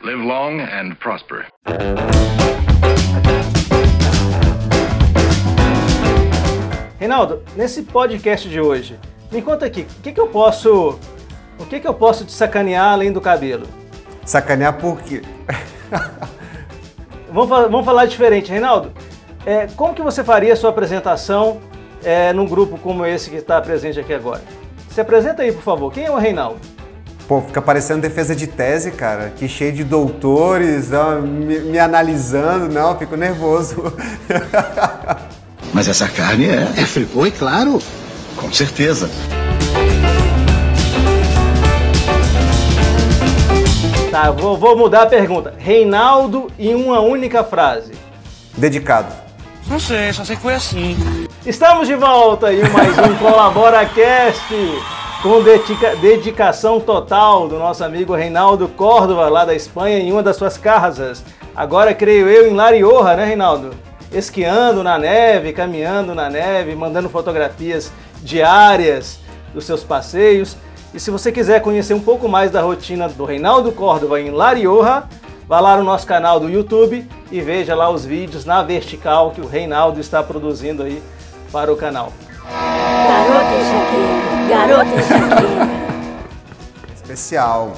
Live long and prosper. Reinaldo, nesse podcast de hoje, me conta aqui, o que, que eu posso. O que, que eu posso te sacanear além do cabelo? Sacanear por quê? vamos, vamos falar diferente, Reinaldo. É, como que você faria a sua apresentação é, num grupo como esse que está presente aqui agora? Se apresenta aí, por favor. Quem é o Reinaldo? Pô, fica parecendo defesa de tese, cara. Que cheio de doutores, ó, me, me analisando. Não, fico nervoso. Mas essa carne é, é fripô, claro. Com certeza. Tá, vou, vou mudar a pergunta. Reinaldo em uma única frase. Dedicado. Não sei, só sei que foi assim. Estamos de volta em mais um ColaboraCast com dedica dedicação total do nosso amigo Reinaldo Córdova, lá da Espanha, em uma das suas casas. Agora, creio eu, em La Rioja, né, Reinaldo? Esquiando na neve, caminhando na neve, mandando fotografias diárias dos seus passeios. E se você quiser conhecer um pouco mais da rotina do Reinaldo Córdova em La Rioja, vá lá no nosso canal do YouTube e veja lá os vídeos na vertical que o Reinaldo está produzindo aí para o canal. Shakira, garota. Especial.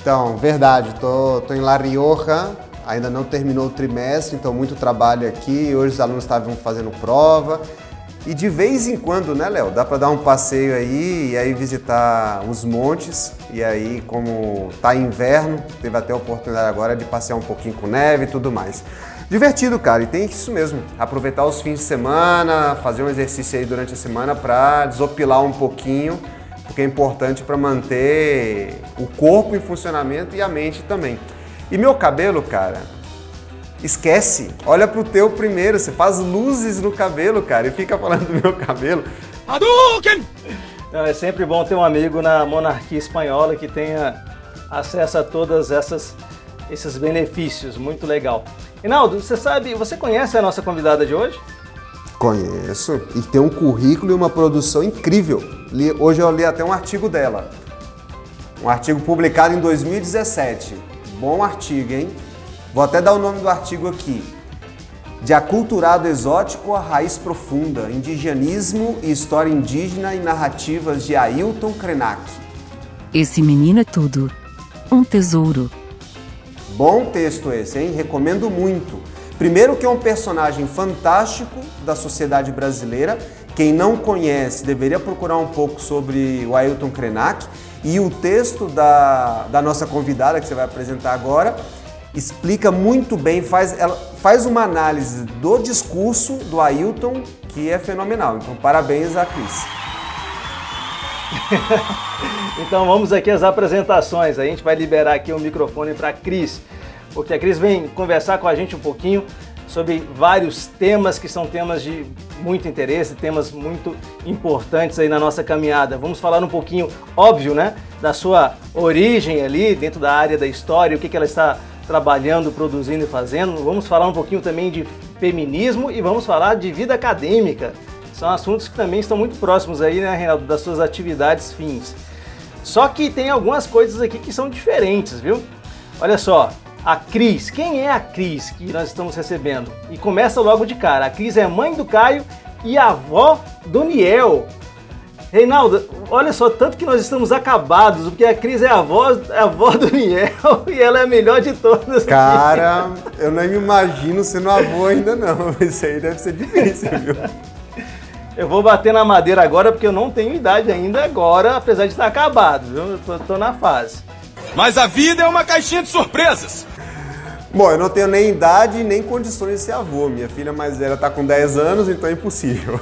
Então, verdade, tô, tô em La Rioja, ainda não terminou o trimestre, então muito trabalho aqui. Hoje os alunos estavam fazendo prova. E de vez em quando, né, Léo? Dá para dar um passeio aí e aí visitar os montes. E aí, como tá inverno, teve até a oportunidade agora de passear um pouquinho com neve e tudo mais. Divertido, cara, e tem isso mesmo. Aproveitar os fins de semana, fazer um exercício aí durante a semana para desopilar um pouquinho, porque é importante para manter o corpo em funcionamento e a mente também. E meu cabelo, cara, Esquece. Olha pro teu primeiro. Você faz luzes no cabelo, cara, e fica falando do meu cabelo. Hadouken! É sempre bom ter um amigo na monarquia espanhola que tenha acesso a todas essas esses benefícios. Muito legal. Reinaldo, você sabe, você conhece a nossa convidada de hoje? Conheço. E tem um currículo e uma produção incrível. Li, hoje eu li até um artigo dela. Um artigo publicado em 2017. Bom artigo, hein? Vou até dar o nome do artigo aqui. De aculturado exótico à raiz profunda, indigenismo e história indígena e narrativas de Ailton Krenak. Esse menino é tudo. Um tesouro. Bom texto esse, hein? Recomendo muito. Primeiro que é um personagem fantástico da sociedade brasileira. Quem não conhece deveria procurar um pouco sobre o Ailton Krenak. E o texto da, da nossa convidada, que você vai apresentar agora, explica muito bem, faz, ela faz uma análise do discurso do Ailton que é fenomenal. Então, parabéns a Cris. então vamos aqui às apresentações. A gente vai liberar aqui o microfone para a Cris, porque a Cris vem conversar com a gente um pouquinho sobre vários temas que são temas de muito interesse, temas muito importantes aí na nossa caminhada. Vamos falar um pouquinho, óbvio, né, da sua origem ali dentro da área da história, o que, que ela está trabalhando, produzindo e fazendo. Vamos falar um pouquinho também de feminismo e vamos falar de vida acadêmica. São assuntos que também estão muito próximos aí, né, Reinaldo, das suas atividades fins. Só que tem algumas coisas aqui que são diferentes, viu? Olha só, a Cris. Quem é a Cris que nós estamos recebendo? E começa logo de cara. A Cris é mãe do Caio e avó do Niel. Reinaldo, olha só, tanto que nós estamos acabados, porque a Cris é a avó, a avó do Niel e ela é a melhor de todas. Cara, eu não me imagino sendo avô ainda não. Isso aí deve ser difícil, viu? Eu vou bater na madeira agora porque eu não tenho idade ainda agora, apesar de estar acabado, viu? Eu tô, tô na fase. Mas a vida é uma caixinha de surpresas. Bom, eu não tenho nem idade nem condições de ser avô. Minha filha mais velha está com 10 anos, então é impossível.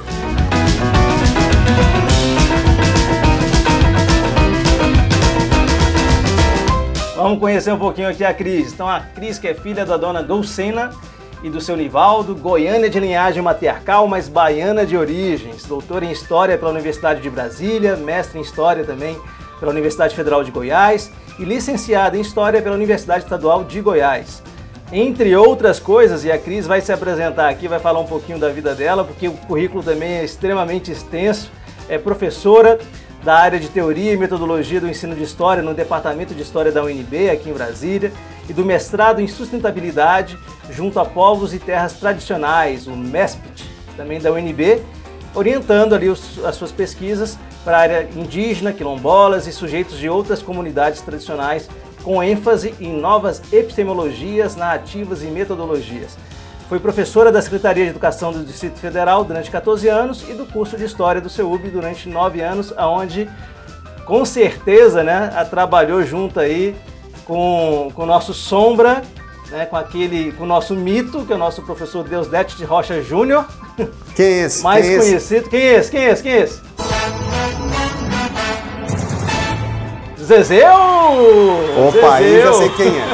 Vamos conhecer um pouquinho aqui a Cris. Então, a Cris, que é filha da dona Dulcena e do seu Nivaldo, goiana de linhagem matriarcal, mas baiana de origens, doutora em História pela Universidade de Brasília, mestre em História também pela Universidade Federal de Goiás e licenciada em História pela Universidade Estadual de Goiás. Entre outras coisas, e a Cris vai se apresentar aqui, vai falar um pouquinho da vida dela, porque o currículo também é extremamente extenso. É professora da área de Teoria e Metodologia do Ensino de História no Departamento de História da UNB, aqui em Brasília, e do mestrado em sustentabilidade junto a povos e terras tradicionais, o MESPIT, também da UNB, orientando ali os, as suas pesquisas para a área indígena, quilombolas e sujeitos de outras comunidades tradicionais, com ênfase em novas epistemologias, narrativas e metodologias. Foi professora da Secretaria de Educação do Distrito Federal durante 14 anos e do curso de História do CEUB durante 9 anos, aonde com certeza né, trabalhou junto aí com, o nosso Sombra, né, com aquele, com o nosso mito, que é o nosso professor Deusdete de Rocha Júnior. Quem é esse? Mais Quem é conhecido. Quem é esse? Quem é esse? Quem é esse? Zezeu! Opa, aí já Zezeu! sei quem é.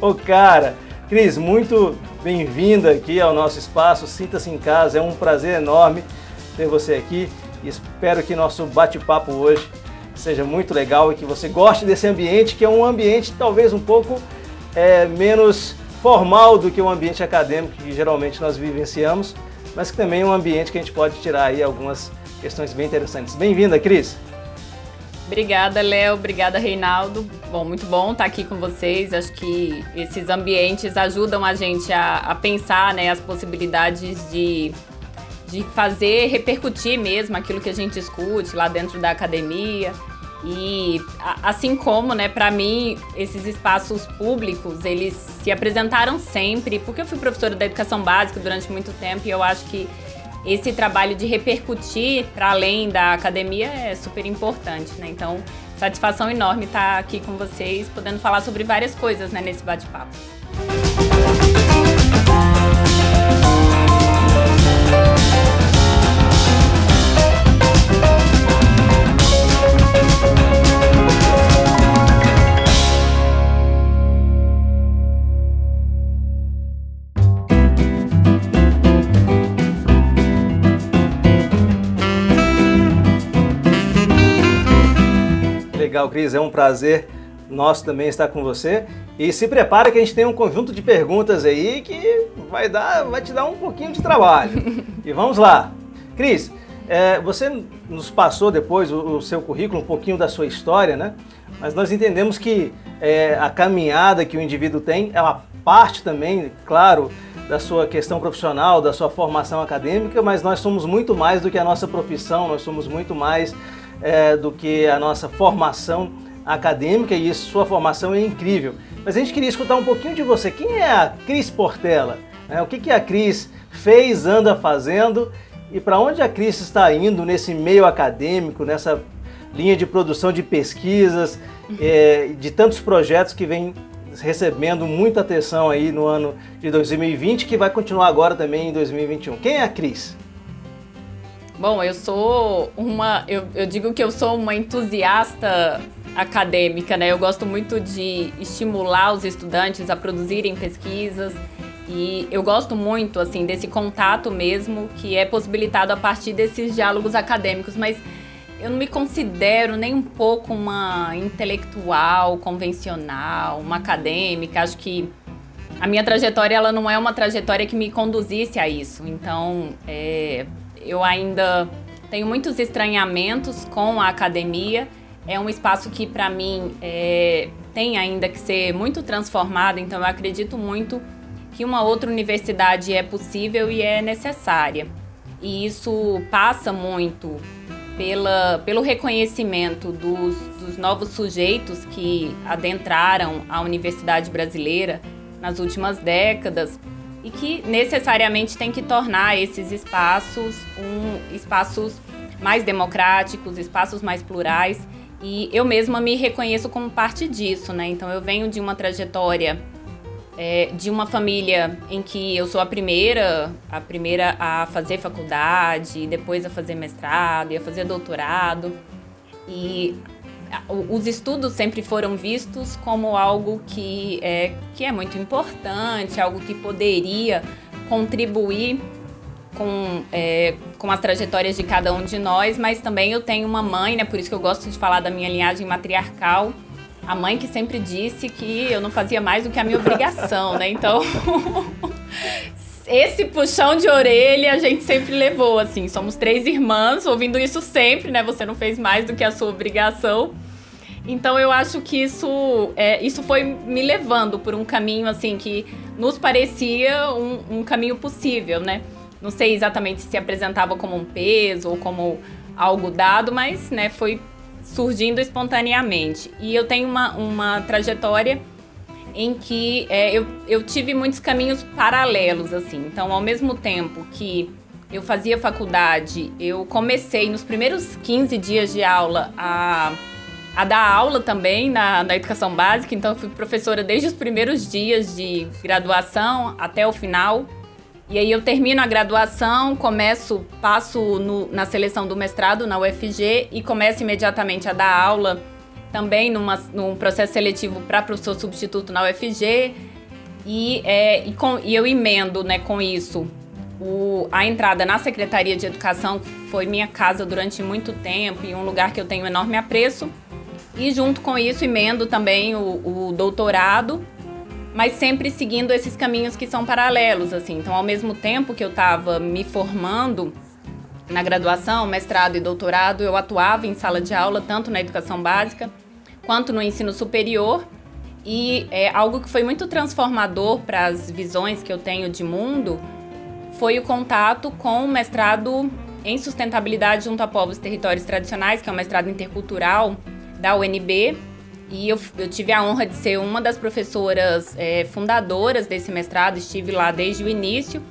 Ô cara, Cris, muito bem-vinda aqui ao nosso espaço. Sinta-se em casa, é um prazer enorme ter você aqui. Espero que nosso bate-papo hoje seja muito legal e que você goste desse ambiente, que é um ambiente talvez um pouco é, menos formal do que o ambiente acadêmico que geralmente nós vivenciamos, mas que também é um ambiente que a gente pode tirar aí algumas questões bem interessantes. Bem-vinda, Cris! Obrigada, Léo. Obrigada, Reinaldo. Bom, muito bom estar aqui com vocês. Acho que esses ambientes ajudam a gente a, a pensar né, as possibilidades de, de fazer repercutir mesmo aquilo que a gente escute lá dentro da academia. E assim como, né, para mim, esses espaços públicos, eles se apresentaram sempre, porque eu fui professora da educação básica durante muito tempo e eu acho que esse trabalho de repercutir para além da academia é super importante, né? Então, satisfação enorme estar aqui com vocês, podendo falar sobre várias coisas, né, nesse bate-papo. Legal, Cris, é um prazer nosso também estar com você. E se prepara que a gente tem um conjunto de perguntas aí que vai, dar, vai te dar um pouquinho de trabalho. e vamos lá. Cris, é, você nos passou depois o, o seu currículo, um pouquinho da sua história, né? Mas nós entendemos que é, a caminhada que o indivíduo tem é uma parte também, claro, da sua questão profissional, da sua formação acadêmica, mas nós somos muito mais do que a nossa profissão, nós somos muito mais é, do que a nossa formação acadêmica e isso, sua formação é incrível. Mas a gente queria escutar um pouquinho de você. Quem é a Cris Portela? né? O que, que a Cris fez, anda fazendo e para onde a Cris está indo nesse meio acadêmico, nessa linha de produção de pesquisas, é, de tantos projetos que vem recebendo muita atenção aí no ano de 2020, que vai continuar agora também em 2021. Quem é a Cris? Bom, eu sou uma. Eu, eu digo que eu sou uma entusiasta acadêmica, né? Eu gosto muito de estimular os estudantes a produzirem pesquisas. E eu gosto muito, assim, desse contato mesmo que é possibilitado a partir desses diálogos acadêmicos, mas eu não me considero nem um pouco uma intelectual convencional, uma acadêmica. Acho que a minha trajetória ela não é uma trajetória que me conduzisse a isso. Então, é, eu ainda tenho muitos estranhamentos com a academia. É um espaço que, para mim, é, tem ainda que ser muito transformado. Então, eu acredito muito que uma outra universidade é possível e é necessária. E isso passa muito pela, pelo reconhecimento dos, dos novos sujeitos que adentraram a universidade brasileira nas últimas décadas e que necessariamente tem que tornar esses espaços um, espaços mais democráticos, espaços mais plurais. E eu mesma me reconheço como parte disso, né? Então eu venho de uma trajetória é, de uma família em que eu sou a primeira, a primeira a fazer faculdade, depois a fazer mestrado e a fazer doutorado. E os estudos sempre foram vistos como algo que é, que é muito importante, algo que poderia contribuir com, é, com as trajetórias de cada um de nós, mas também eu tenho uma mãe, né? Por isso que eu gosto de falar da minha linhagem matriarcal. A mãe que sempre disse que eu não fazia mais do que a minha obrigação, né? Então, esse puxão de orelha a gente sempre levou, assim. Somos três irmãs, ouvindo isso sempre, né? Você não fez mais do que a sua obrigação. Então eu acho que isso, é, isso foi me levando por um caminho assim que nos parecia um, um caminho possível, né? Não sei exatamente se apresentava como um peso ou como algo dado, mas né, foi surgindo espontaneamente. E eu tenho uma, uma trajetória em que é, eu, eu tive muitos caminhos paralelos, assim. Então, ao mesmo tempo que eu fazia faculdade, eu comecei nos primeiros 15 dias de aula a, a dar aula também na, na educação básica. Então, eu fui professora desde os primeiros dias de graduação até o final. E aí eu termino a graduação, começo, passo no, na seleção do mestrado na UFG e começo imediatamente a dar aula também numa, num processo seletivo para professor substituto na UFG. E, é, e, com, e eu emendo né, com isso o, a entrada na Secretaria de Educação, que foi minha casa durante muito tempo e um lugar que eu tenho enorme apreço. E junto com isso emendo também o, o doutorado mas sempre seguindo esses caminhos que são paralelos, assim. Então, ao mesmo tempo que eu estava me formando na graduação, mestrado e doutorado, eu atuava em sala de aula, tanto na educação básica quanto no ensino superior. E é, algo que foi muito transformador para as visões que eu tenho de mundo foi o contato com o mestrado em sustentabilidade junto a povos e territórios tradicionais, que é um mestrado intercultural da UNB, e eu, eu, tive a honra de ser uma das professoras é, fundadoras desse mestrado, estive lá desde o início,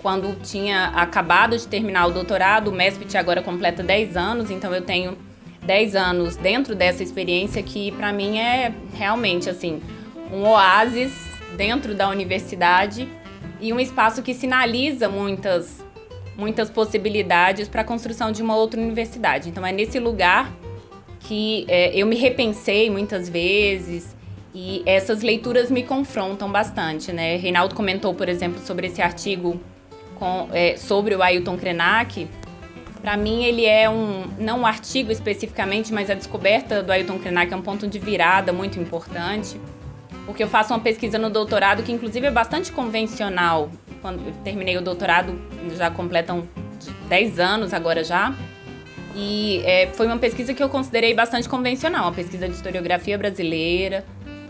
quando tinha acabado de terminar o doutorado. O MESPIT agora completa 10 anos, então eu tenho 10 anos dentro dessa experiência que para mim é realmente assim um oásis dentro da universidade e um espaço que sinaliza muitas muitas possibilidades para a construção de uma outra universidade. Então é nesse lugar que é, eu me repensei muitas vezes e essas leituras me confrontam bastante, né? Reinaldo comentou, por exemplo, sobre esse artigo com, é, sobre o Ailton Krenak. Para mim, ele é um, não um artigo especificamente, mas a descoberta do Ailton Krenak é um ponto de virada muito importante, porque eu faço uma pesquisa no doutorado que, inclusive, é bastante convencional. Quando eu terminei o doutorado, já completam 10 anos agora já. E é, foi uma pesquisa que eu considerei bastante convencional, uma pesquisa de historiografia brasileira,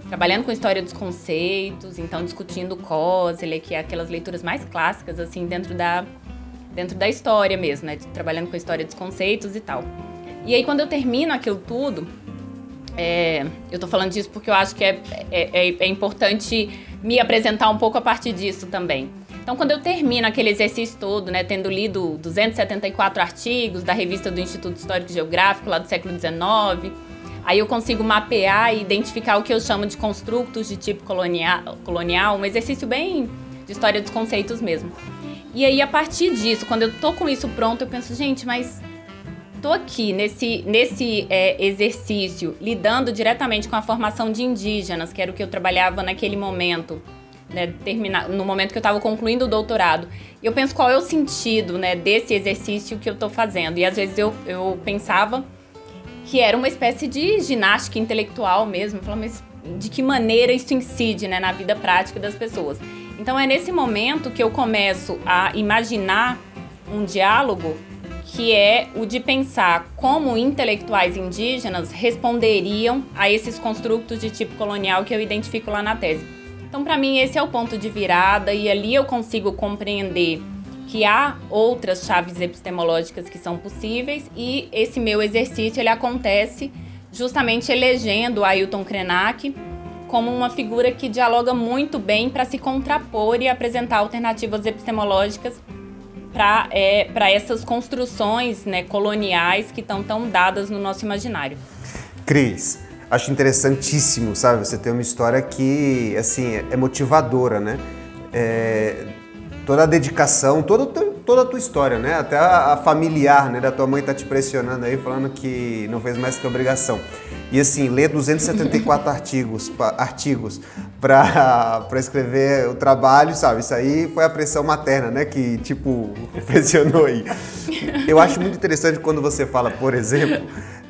trabalhando com história dos conceitos, então discutindo Koselleck, que é aquelas leituras mais clássicas, assim, dentro da, dentro da história mesmo, né? Trabalhando com história dos conceitos e tal. E aí, quando eu termino aquilo tudo, é, eu tô falando disso porque eu acho que é, é, é, é importante me apresentar um pouco a partir disso também. Então, quando eu termino aquele exercício todo, né, tendo lido 274 artigos da revista do Instituto Histórico e Geográfico, lá do século XIX, aí eu consigo mapear e identificar o que eu chamo de construtos de tipo colonial, colonial um exercício bem de história dos conceitos mesmo. E aí, a partir disso, quando eu tô com isso pronto, eu penso, gente, mas tô aqui nesse, nesse é, exercício, lidando diretamente com a formação de indígenas, que era o que eu trabalhava naquele momento né, terminar, no momento que eu estava concluindo o doutorado. Eu penso qual é o sentido né, desse exercício que eu estou fazendo. E às vezes eu, eu pensava que era uma espécie de ginástica intelectual mesmo. Eu falava, mas de que maneira isso incide né, na vida prática das pessoas? Então é nesse momento que eu começo a imaginar um diálogo que é o de pensar como intelectuais indígenas responderiam a esses construtos de tipo colonial que eu identifico lá na tese. Então, para mim, esse é o ponto de virada e ali eu consigo compreender que há outras chaves epistemológicas que são possíveis e esse meu exercício ele acontece justamente elegendo Ailton Krenak como uma figura que dialoga muito bem para se contrapor e apresentar alternativas epistemológicas para é, essas construções né, coloniais que estão tão dadas no nosso imaginário. Cris, acho interessantíssimo, sabe? Você tem uma história que, assim, é motivadora, né? É, toda a dedicação, toda, toda a tua história, né? Até a, a, familiar, né? Da tua mãe tá te pressionando aí, falando que não fez mais que obrigação. E assim, ler 274 artigos, artigos para escrever o trabalho, sabe? Isso aí foi a pressão materna, né? Que, tipo, pressionou aí. Eu acho muito interessante quando você fala, por exemplo,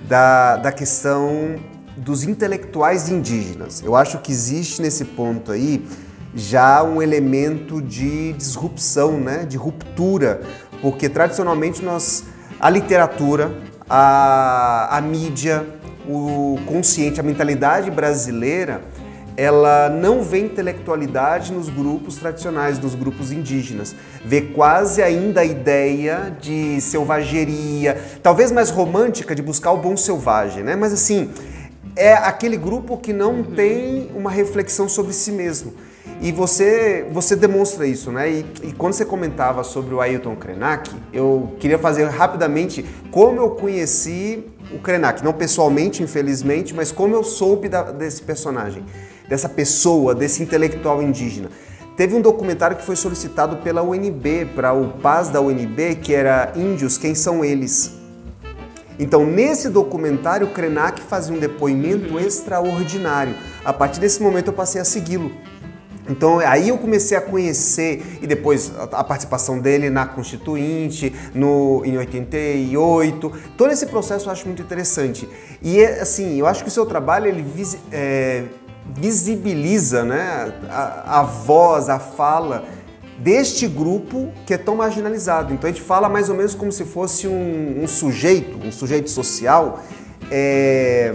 da, da questão dos intelectuais indígenas. Eu acho que existe nesse ponto aí já um elemento de disrupção, né, de ruptura, porque tradicionalmente nós a literatura, a, a mídia, o consciente, a mentalidade brasileira, ela não vê intelectualidade nos grupos tradicionais, nos grupos indígenas. Vê quase ainda a ideia de selvageria, talvez mais romântica, de buscar o bom selvagem, né? Mas assim, é aquele grupo que não tem uma reflexão sobre si mesmo. E você, você demonstra isso, né? E, e, quando você comentava sobre o Ailton Krenak, eu queria fazer rapidamente como eu conheci o Krenak. Não pessoalmente, infelizmente, mas como eu soube da, desse personagem, dessa pessoa, desse intelectual indígena. Teve um documentário que foi solicitado pela UNB, para o Paz da UNB, que era Índios, Quem São Eles? Então, nesse documentário, Krenak fazia um depoimento extraordinário. A partir desse momento, eu passei a segui-lo. Então aí eu comecei a conhecer e depois a participação dele na Constituinte, no, em 88, todo esse processo eu acho muito interessante. E assim, eu acho que o seu trabalho ele é, visibiliza né, a, a voz, a fala deste grupo que é tão marginalizado. Então a gente fala mais ou menos como se fosse um, um sujeito, um sujeito social é,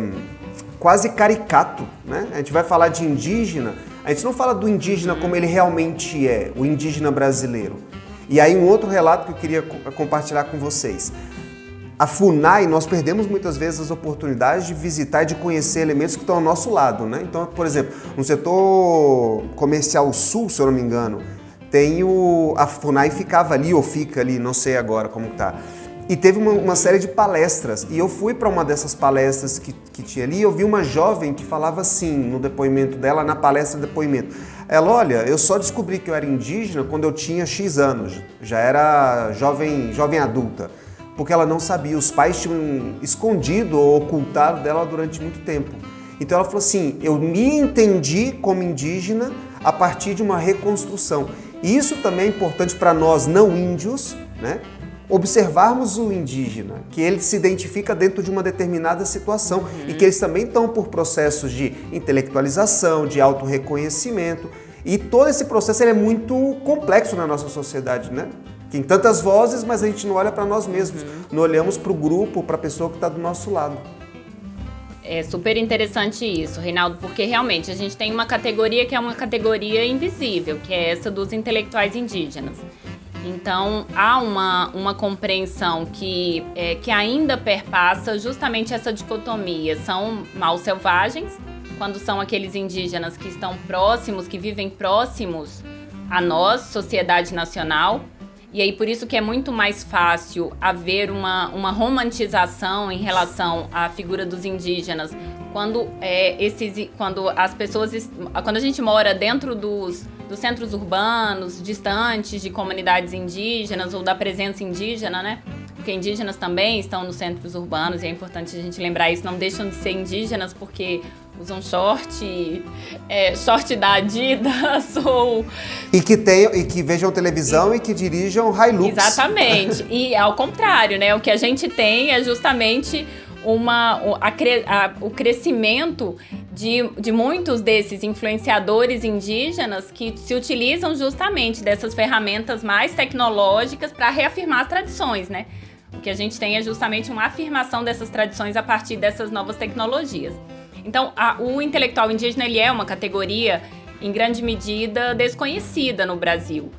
quase caricato. Né? A gente vai falar de indígena a gente não fala do indígena como ele realmente é, o indígena brasileiro. E aí um outro relato que eu queria compartilhar com vocês. A FUNAI, nós perdemos muitas vezes as oportunidades de visitar e de conhecer elementos que estão ao nosso lado, né? Então, por exemplo, no setor comercial sul, se eu não me engano, tem o... a FUNAI ficava ali ou fica ali, não sei agora como está e teve uma, uma, série de palestras. E eu fui para uma dessas palestras que, que tinha ali. Eu vi uma jovem que falava assim no depoimento dela, na palestra de depoimento. Ela, olha, eu só descobri que eu era indígena quando eu tinha X anos, já era jovem, jovem adulta, porque ela não sabia. Os pais tinham escondido ou ocultado dela durante muito tempo. Então ela falou assim: eu me entendi como indígena a partir de uma reconstrução. E isso também é importante para nós não índios, né? observarmos o indígena, que ele se identifica dentro de uma determinada situação uhum. e que eles também estão por processos de intelectualização, de autorreconhecimento. E todo esse processo é muito complexo na nossa sociedade, né? Tem tantas vozes, mas a gente não olha para nós mesmos, uhum. não olhamos para o grupo, para a pessoa que está do nosso lado. É super interessante isso, Reinaldo, porque realmente a gente tem uma categoria que é uma categoria invisível, que é essa dos intelectuais indígenas. Então há uma, uma compreensão que, é, que ainda perpassa justamente essa dicotomia. São maus selvagens, quando são aqueles indígenas que estão próximos, que vivem próximos a nós, sociedade nacional. E aí por isso que é muito mais fácil haver uma, uma romantização em relação à figura dos indígenas. Quando é, esses quando as pessoas quando a gente mora dentro dos dos centros urbanos, distantes de comunidades indígenas ou da presença indígena, né? Porque indígenas também estão nos centros urbanos e é importante a gente lembrar isso. Não deixam de ser indígenas porque usam short, é, short da Adidas ou... E que, tenham, e que vejam televisão e, e que dirijam Hilux. Exatamente. e ao contrário, né? O que a gente tem é justamente uma, a, a, o crescimento de, de muitos desses influenciadores indígenas que se utilizam justamente dessas ferramentas mais tecnológicas para reafirmar as tradições, né? O que a gente tem é justamente uma afirmação dessas tradições a partir dessas novas tecnologias. Então, a, o intelectual indígena ele é uma categoria em grande medida desconhecida no Brasil.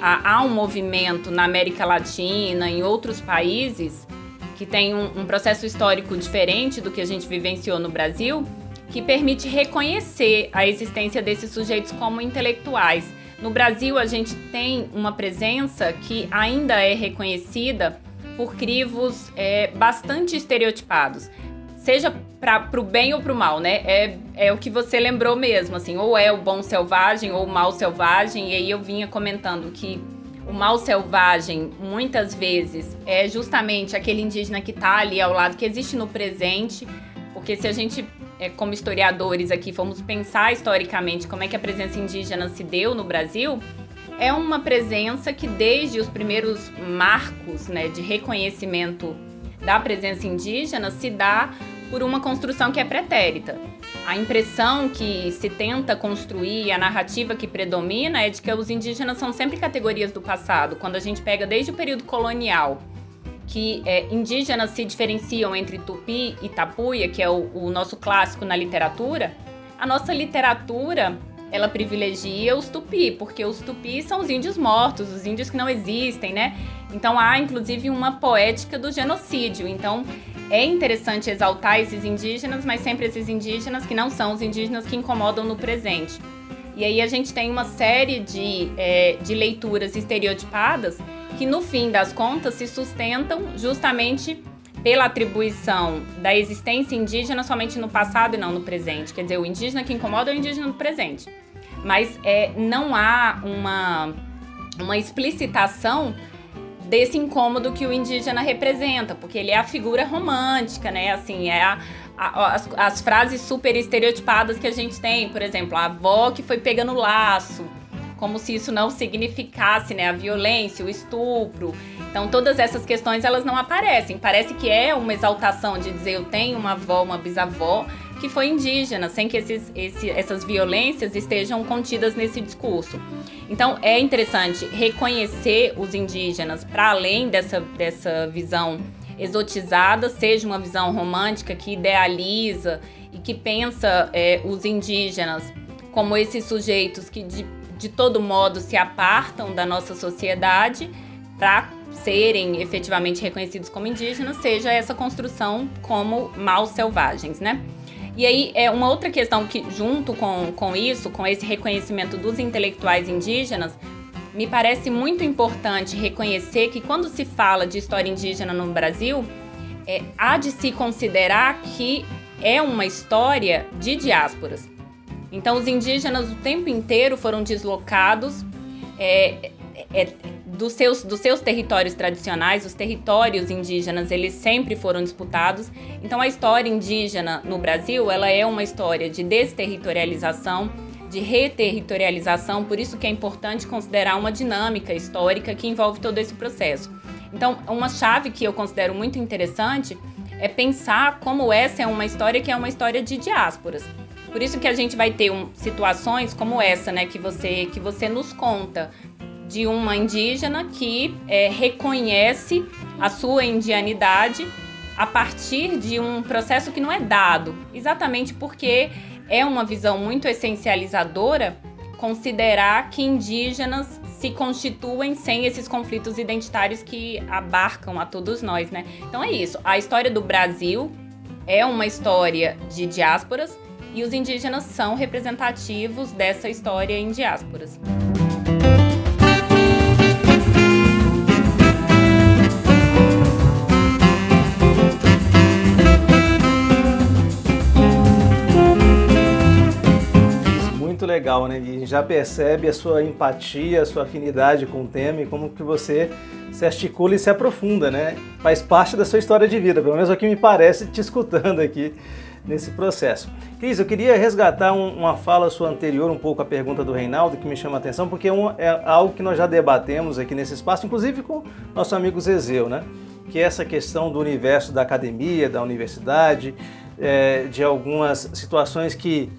Há, há um movimento na América Latina, em outros países, que tem um, um processo histórico diferente do que a gente vivenciou no Brasil, que permite reconhecer a existência desses sujeitos como intelectuais. No Brasil, a gente tem uma presença que ainda é reconhecida por crivos é, bastante estereotipados, seja para o bem ou para o mal, né? É, é o que você lembrou mesmo, assim, ou é o bom selvagem ou o mal selvagem, e aí eu vinha comentando que o mal selvagem, muitas vezes, é justamente aquele indígena que está ali ao lado, que existe no presente, porque se a gente, é, como historiadores aqui, formos pensar historicamente como é que a presença indígena se deu no Brasil, é uma presença que desde os primeiros marcos né, de reconhecimento da presença indígena se dá por uma construção que é pretérita. A impressão que se tenta construir, a narrativa que predomina é de que os indígenas são sempre categorias do passado. Quando a gente pega desde o período colonial, que é, indígenas se diferenciam entre tupi e tapuia, que é o, o nosso clássico na literatura, a nossa literatura ela privilegia os tupi, porque os tupi são os índios mortos, os índios que não existem, né? Então há inclusive uma poética do genocídio. Então é interessante exaltar esses indígenas, mas sempre esses indígenas que não são os indígenas que incomodam no presente. E aí a gente tem uma série de, é, de leituras estereotipadas que, no fim das contas, se sustentam justamente pela atribuição da existência indígena somente no passado e não no presente. Quer dizer, o indígena que incomoda é o indígena no presente. Mas é, não há uma, uma explicitação desse incômodo que o indígena representa, porque ele é a figura romântica, né? Assim, é a, a, as, as frases super estereotipadas que a gente tem, por exemplo, a avó que foi pegando laço, como se isso não significasse, né, a violência, o estupro. Então, todas essas questões elas não aparecem. Parece que é uma exaltação de dizer eu tenho uma avó, uma bisavó que foi indígena, sem que esses, esse, essas violências estejam contidas nesse discurso. Então, é interessante reconhecer os indígenas para além dessa, dessa visão exotizada, seja uma visão romântica que idealiza e que pensa é, os indígenas como esses sujeitos que de, de todo modo se apartam da nossa sociedade para serem efetivamente reconhecidos como indígenas, seja essa construção como maus selvagens, né? E aí, é uma outra questão que, junto com, com isso, com esse reconhecimento dos intelectuais indígenas, me parece muito importante reconhecer que quando se fala de história indígena no Brasil, é, há de se considerar que é uma história de diásporas. Então, os indígenas o tempo inteiro foram deslocados é, é, dos seus, dos seus territórios tradicionais, os territórios indígenas, eles sempre foram disputados. Então a história indígena no Brasil, ela é uma história de desterritorialização, de reterritorialização, por isso que é importante considerar uma dinâmica histórica que envolve todo esse processo. Então, uma chave que eu considero muito interessante é pensar como essa é uma história que é uma história de diásporas. Por isso que a gente vai ter um, situações como essa, né, que você que você nos conta, de uma indígena que é, reconhece a sua indianidade a partir de um processo que não é dado, exatamente porque é uma visão muito essencializadora considerar que indígenas se constituem sem esses conflitos identitários que abarcam a todos nós, né? Então é isso. A história do Brasil é uma história de diásporas e os indígenas são representativos dessa história em diásporas. legal, né? E já percebe a sua empatia, a sua afinidade com o tema e como que você se articula e se aprofunda, né? Faz parte da sua história de vida, pelo menos é o que me parece te escutando aqui nesse processo. Cris, eu queria resgatar um, uma fala sua anterior, um pouco a pergunta do Reinaldo, que me chama a atenção, porque é, um, é algo que nós já debatemos aqui nesse espaço, inclusive com nosso amigo Zezeu, né? Que é essa questão do universo da academia, da universidade, é, de algumas situações que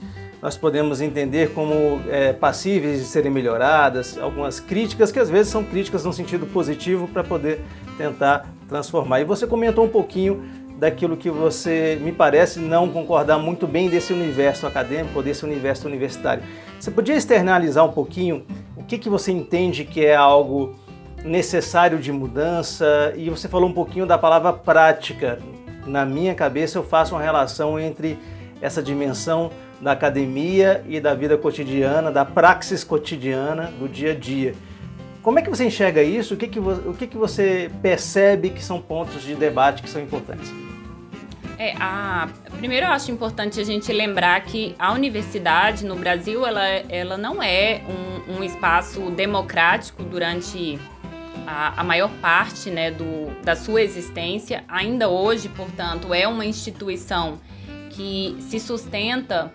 nós podemos entender como é, passíveis de serem melhoradas, algumas críticas que às vezes são críticas no sentido positivo para poder tentar transformar. E você comentou um pouquinho daquilo que você me parece não concordar muito bem desse universo acadêmico, desse universo universitário. Você podia externalizar um pouquinho o que, que você entende que é algo necessário de mudança? E você falou um pouquinho da palavra prática. Na minha cabeça, eu faço uma relação entre essa dimensão da academia e da vida cotidiana, da praxis cotidiana, do dia a dia. Como é que você enxerga isso? O que, que, o que, que você percebe que são pontos de debate que são importantes? É, a, primeiro eu acho importante a gente lembrar que a universidade no Brasil ela, ela não é um, um espaço democrático durante a, a, maior parte né, do, da sua existência. Ainda hoje, portanto, é uma instituição que se sustenta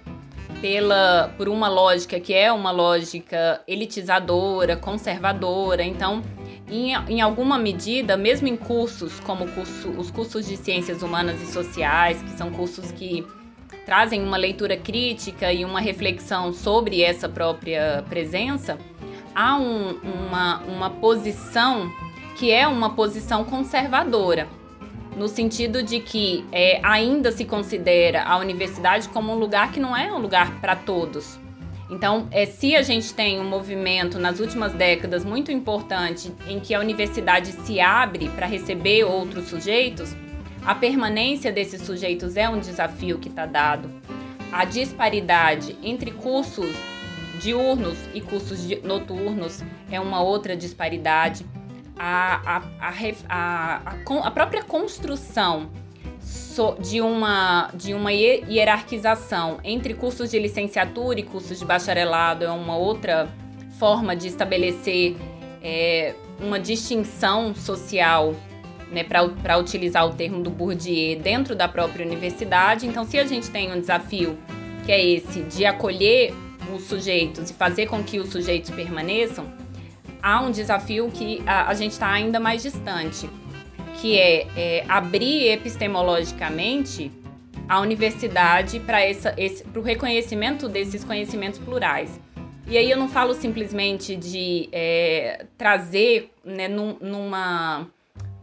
pela por uma lógica que é uma lógica elitizadora, conservadora. Então, em, em alguma medida, mesmo em cursos como curso, os cursos de ciências humanas e sociais, que são cursos que trazem uma leitura crítica e uma reflexão sobre essa própria presença, há um, uma, uma posição que é uma posição conservadora, no sentido de que é, ainda se considera a universidade como um lugar que não é um lugar para todos. Então, é, se a gente tem um movimento nas últimas décadas muito importante em que a universidade se abre para receber outros sujeitos, a permanência desses sujeitos é um desafio que está dado. A disparidade entre cursos diurnos e cursos noturnos é uma outra disparidade. A, a, a, a, a própria construção de uma, de uma hierarquização entre cursos de licenciatura e cursos de bacharelado é uma outra forma de estabelecer é, uma distinção social, né, para utilizar o termo do Bourdieu, dentro da própria universidade. Então, se a gente tem um desafio que é esse de acolher os sujeitos e fazer com que os sujeitos permaneçam, há um desafio que a, a gente está ainda mais distante, que é, é abrir epistemologicamente a universidade para o reconhecimento desses conhecimentos plurais. E aí eu não falo simplesmente de é, trazer né, num, numa,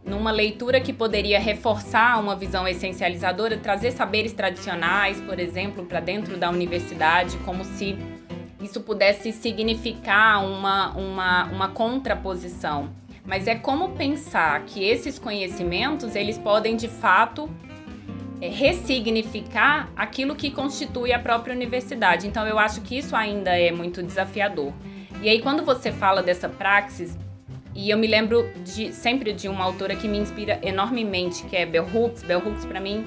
numa leitura que poderia reforçar uma visão essencializadora, trazer saberes tradicionais, por exemplo, para dentro da universidade, como se isso pudesse significar uma, uma, uma contraposição. Mas é como pensar que esses conhecimentos eles podem de fato é, ressignificar aquilo que constitui a própria universidade. Então eu acho que isso ainda é muito desafiador. E aí quando você fala dessa praxis, e eu me lembro de, sempre de uma autora que me inspira enormemente, que é Bell Hooks. Bell Hooks para mim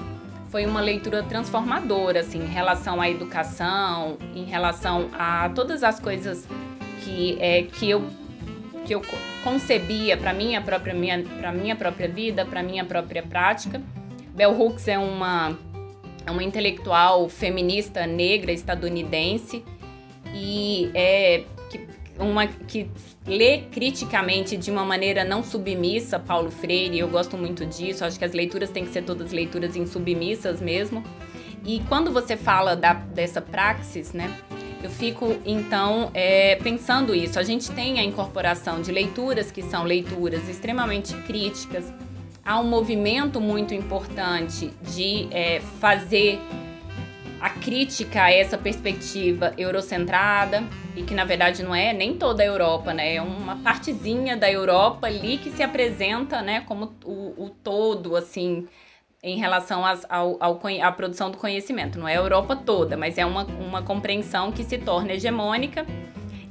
foi uma leitura transformadora, assim, em relação à educação, em relação a todas as coisas que, é, que eu que eu concebia para minha própria minha para minha própria vida, para minha própria prática. Bell Hooks é uma é uma intelectual feminista negra estadunidense e é que, uma que lê criticamente de uma maneira não submissa Paulo Freire, eu gosto muito disso, acho que as leituras têm que ser todas leituras insubmissas mesmo. E quando você fala da, dessa praxis, né, eu fico então é, pensando isso. A gente tem a incorporação de leituras que são leituras extremamente críticas. Há um movimento muito importante de é, fazer a crítica a essa perspectiva eurocentrada e que na verdade não é nem toda a Europa, né? É uma partezinha da Europa ali que se apresenta, né, como o, o todo, assim, em relação às, ao, ao, à produção do conhecimento. Não é a Europa toda, mas é uma, uma compreensão que se torna hegemônica.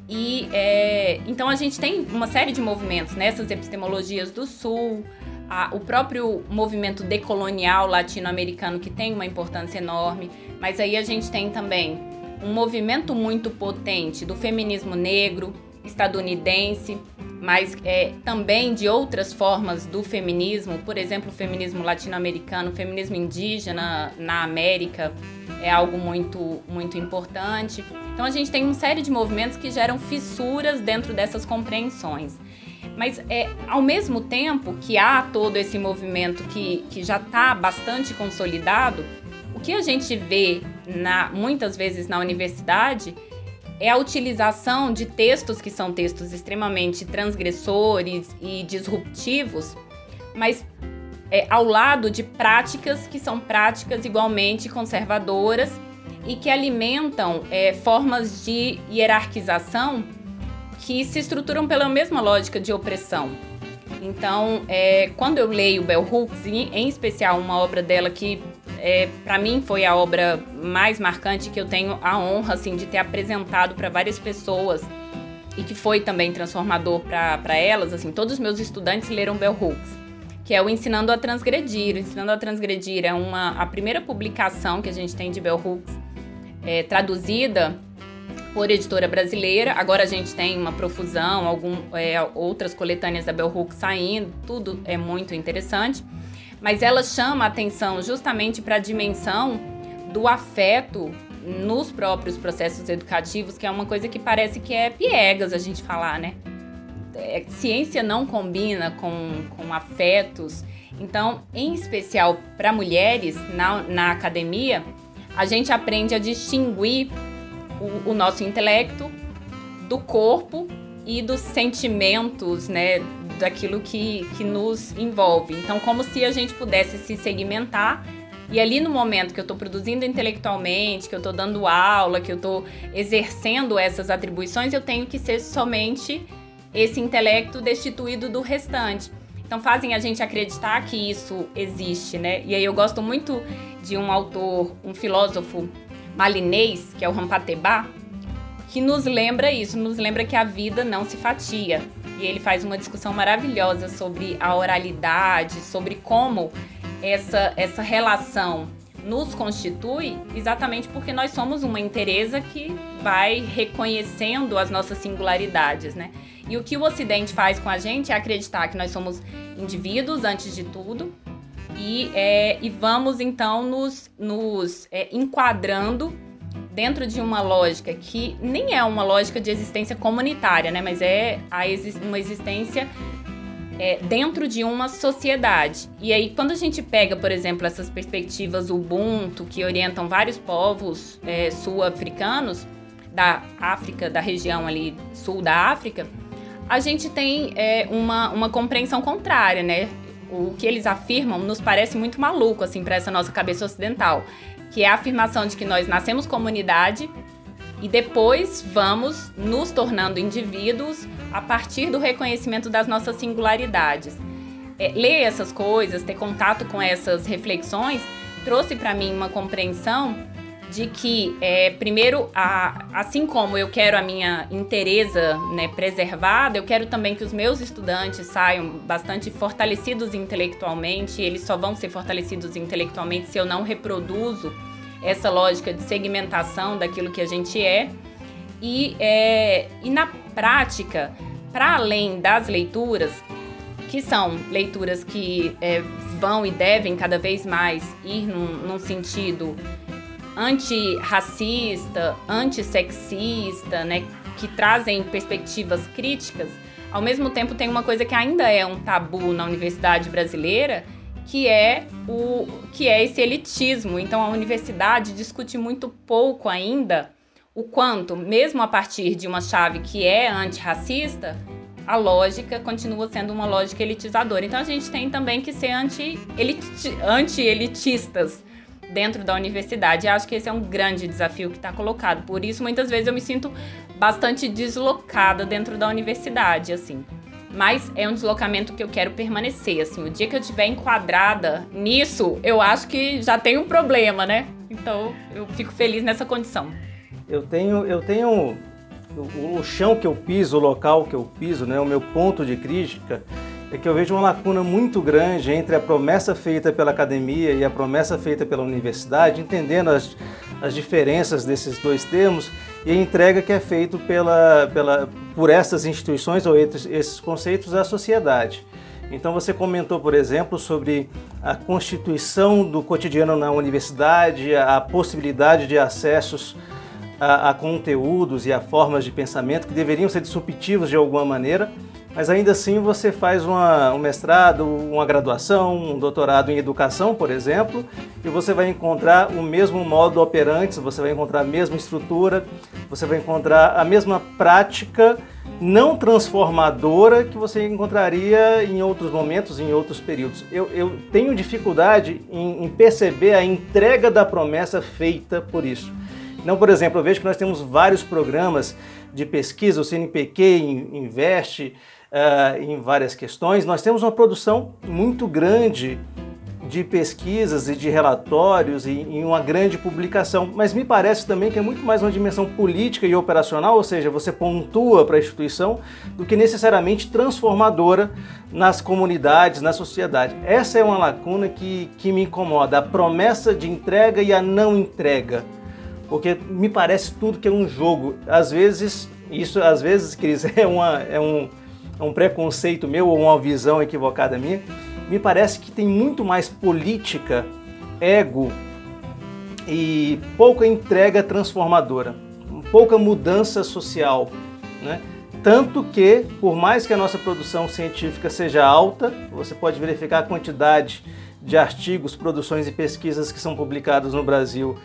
E é, então a gente tem uma série de movimentos nessas né? epistemologias do Sul, a, o próprio movimento decolonial latino-americano que tem uma importância enorme, mas aí a gente tem também um movimento muito potente do feminismo negro estadunidense, mas é, também de outras formas do feminismo, por exemplo, o feminismo latino-americano, o feminismo indígena na América é algo muito, muito importante. Então a gente tem uma série de movimentos que geram fissuras dentro dessas compreensões. Mas é, ao mesmo tempo que há todo esse movimento que, que já está bastante consolidado, o que a gente vê na, muitas vezes na universidade é a utilização de textos que são textos extremamente transgressores e disruptivos, mas é, ao lado de práticas que são práticas igualmente conservadoras e que alimentam é, formas de hierarquização que se estruturam pela mesma lógica de opressão. Então, é, quando eu leio Bell Hooks, em, especial uma obra dela que é, para mim foi a obra mais marcante que eu tenho a honra assim de ter apresentado para várias pessoas e que foi também transformador para elas. Assim, todos os meus estudantes leram Bell Hooks, que é o Ensinando a Transgredir. O Ensinando a Transgredir é uma a primeira publicação que a gente tem de Bell Hooks é, traduzida por editora brasileira. Agora a gente tem uma profusão, algum, é, outras coletâneas da Bell Hooks saindo, tudo é muito interessante. Mas ela chama a atenção justamente para a dimensão do afeto nos próprios processos educativos, que é uma coisa que parece que é piegas a gente falar, né? É, ciência não combina com, com afetos. Então, em especial para mulheres na, na academia, a gente aprende a distinguir o, o nosso intelecto do corpo e dos sentimentos, né, daquilo que, que nos envolve. Então, como se a gente pudesse se segmentar e ali no momento que eu estou produzindo intelectualmente, que eu estou dando aula, que eu estou exercendo essas atribuições, eu tenho que ser somente esse intelecto destituído do restante. Então fazem a gente acreditar que isso existe, né? E aí eu gosto muito de um autor, um filósofo malinês, que é o Rampatebá, que nos lembra isso, nos lembra que a vida não se fatia. E ele faz uma discussão maravilhosa sobre a oralidade, sobre como essa, essa relação nos constitui exatamente porque nós somos uma interesa que vai reconhecendo as nossas singularidades, né? E o que o Ocidente faz com a gente é acreditar que nós somos indivíduos antes de tudo e, é, e vamos então nos, nos é, enquadrando dentro de uma lógica que nem é uma lógica de existência comunitária, né? Mas é uma existência é, dentro de uma sociedade. E aí, quando a gente pega, por exemplo, essas perspectivas Ubuntu, que orientam vários povos é, sul-africanos, da África, da região ali sul da África, a gente tem é, uma, uma compreensão contrária, né? O que eles afirmam nos parece muito maluco, assim, para essa nossa cabeça ocidental, que é a afirmação de que nós nascemos comunidade e depois vamos nos tornando indivíduos a partir do reconhecimento das nossas singularidades. É, ler essas coisas, ter contato com essas reflexões, trouxe para mim uma compreensão de que, é, primeiro, a, assim como eu quero a minha interesa né, preservada, eu quero também que os meus estudantes saiam bastante fortalecidos intelectualmente. Eles só vão ser fortalecidos intelectualmente se eu não reproduzo essa lógica de segmentação daquilo que a gente é. E, é, e na prática, para além das leituras, que são leituras que é, vão e devem cada vez mais ir num, num sentido antirracista, antissexista, né, que trazem perspectivas críticas, ao mesmo tempo tem uma coisa que ainda é um tabu na universidade brasileira, que é o que é esse elitismo. Então a universidade discute muito pouco ainda o quanto, mesmo a partir de uma chave que é antirracista, a lógica continua sendo uma lógica elitizadora. Então a gente tem também que ser anti-elitistas anti dentro da universidade. E acho que esse é um grande desafio que está colocado. Por isso, muitas vezes eu me sinto bastante deslocada dentro da universidade, assim. Mas é um deslocamento que eu quero permanecer, assim. O dia que eu estiver enquadrada nisso, eu acho que já tem um problema, né? Então, eu fico feliz nessa condição. Eu tenho, eu tenho o, o chão que eu piso, o local que eu piso, né, o meu ponto de crítica é que eu vejo uma lacuna muito grande entre a promessa feita pela academia e a promessa feita pela universidade, entendendo as, as diferenças desses dois termos e a entrega que é feita pela, pela, por essas instituições ou esses conceitos à sociedade. Então você comentou, por exemplo, sobre a constituição do cotidiano na universidade, a possibilidade de acessos a, a, conteúdos e a formas de pensamento que deveriam ser disruptivos de alguma maneira, mas ainda assim você faz uma, um mestrado, uma graduação, um doutorado em educação, por exemplo, e você vai encontrar o mesmo modo operante, você vai encontrar a mesma estrutura, você vai encontrar a mesma prática não transformadora que você encontraria em outros momentos, em outros períodos. Eu, eu tenho dificuldade em, em perceber a entrega da promessa feita por isso. Então, por exemplo, eu vejo que nós temos vários programas de pesquisa, o CNPq investe uh, em várias questões. Nós temos uma produção muito grande de pesquisas e de relatórios e em uma grande publicação, mas me parece também que é muito mais uma dimensão política e operacional, ou seja, você pontua para a instituição, do que necessariamente transformadora nas comunidades, na sociedade. Essa é uma lacuna que, que me incomoda, a promessa de entrega e a não entrega porque me parece tudo que é um jogo. Às vezes, isso às vezes, Cris, é, uma, é, um, é um preconceito meu ou uma visão equivocada minha. Me parece que tem muito mais política, ego e pouca entrega transformadora, pouca mudança social, né? Tanto que, por mais que a nossa produção científica seja alta, você pode verificar a quantidade de artigos, produções e pesquisas que são publicados no Brasil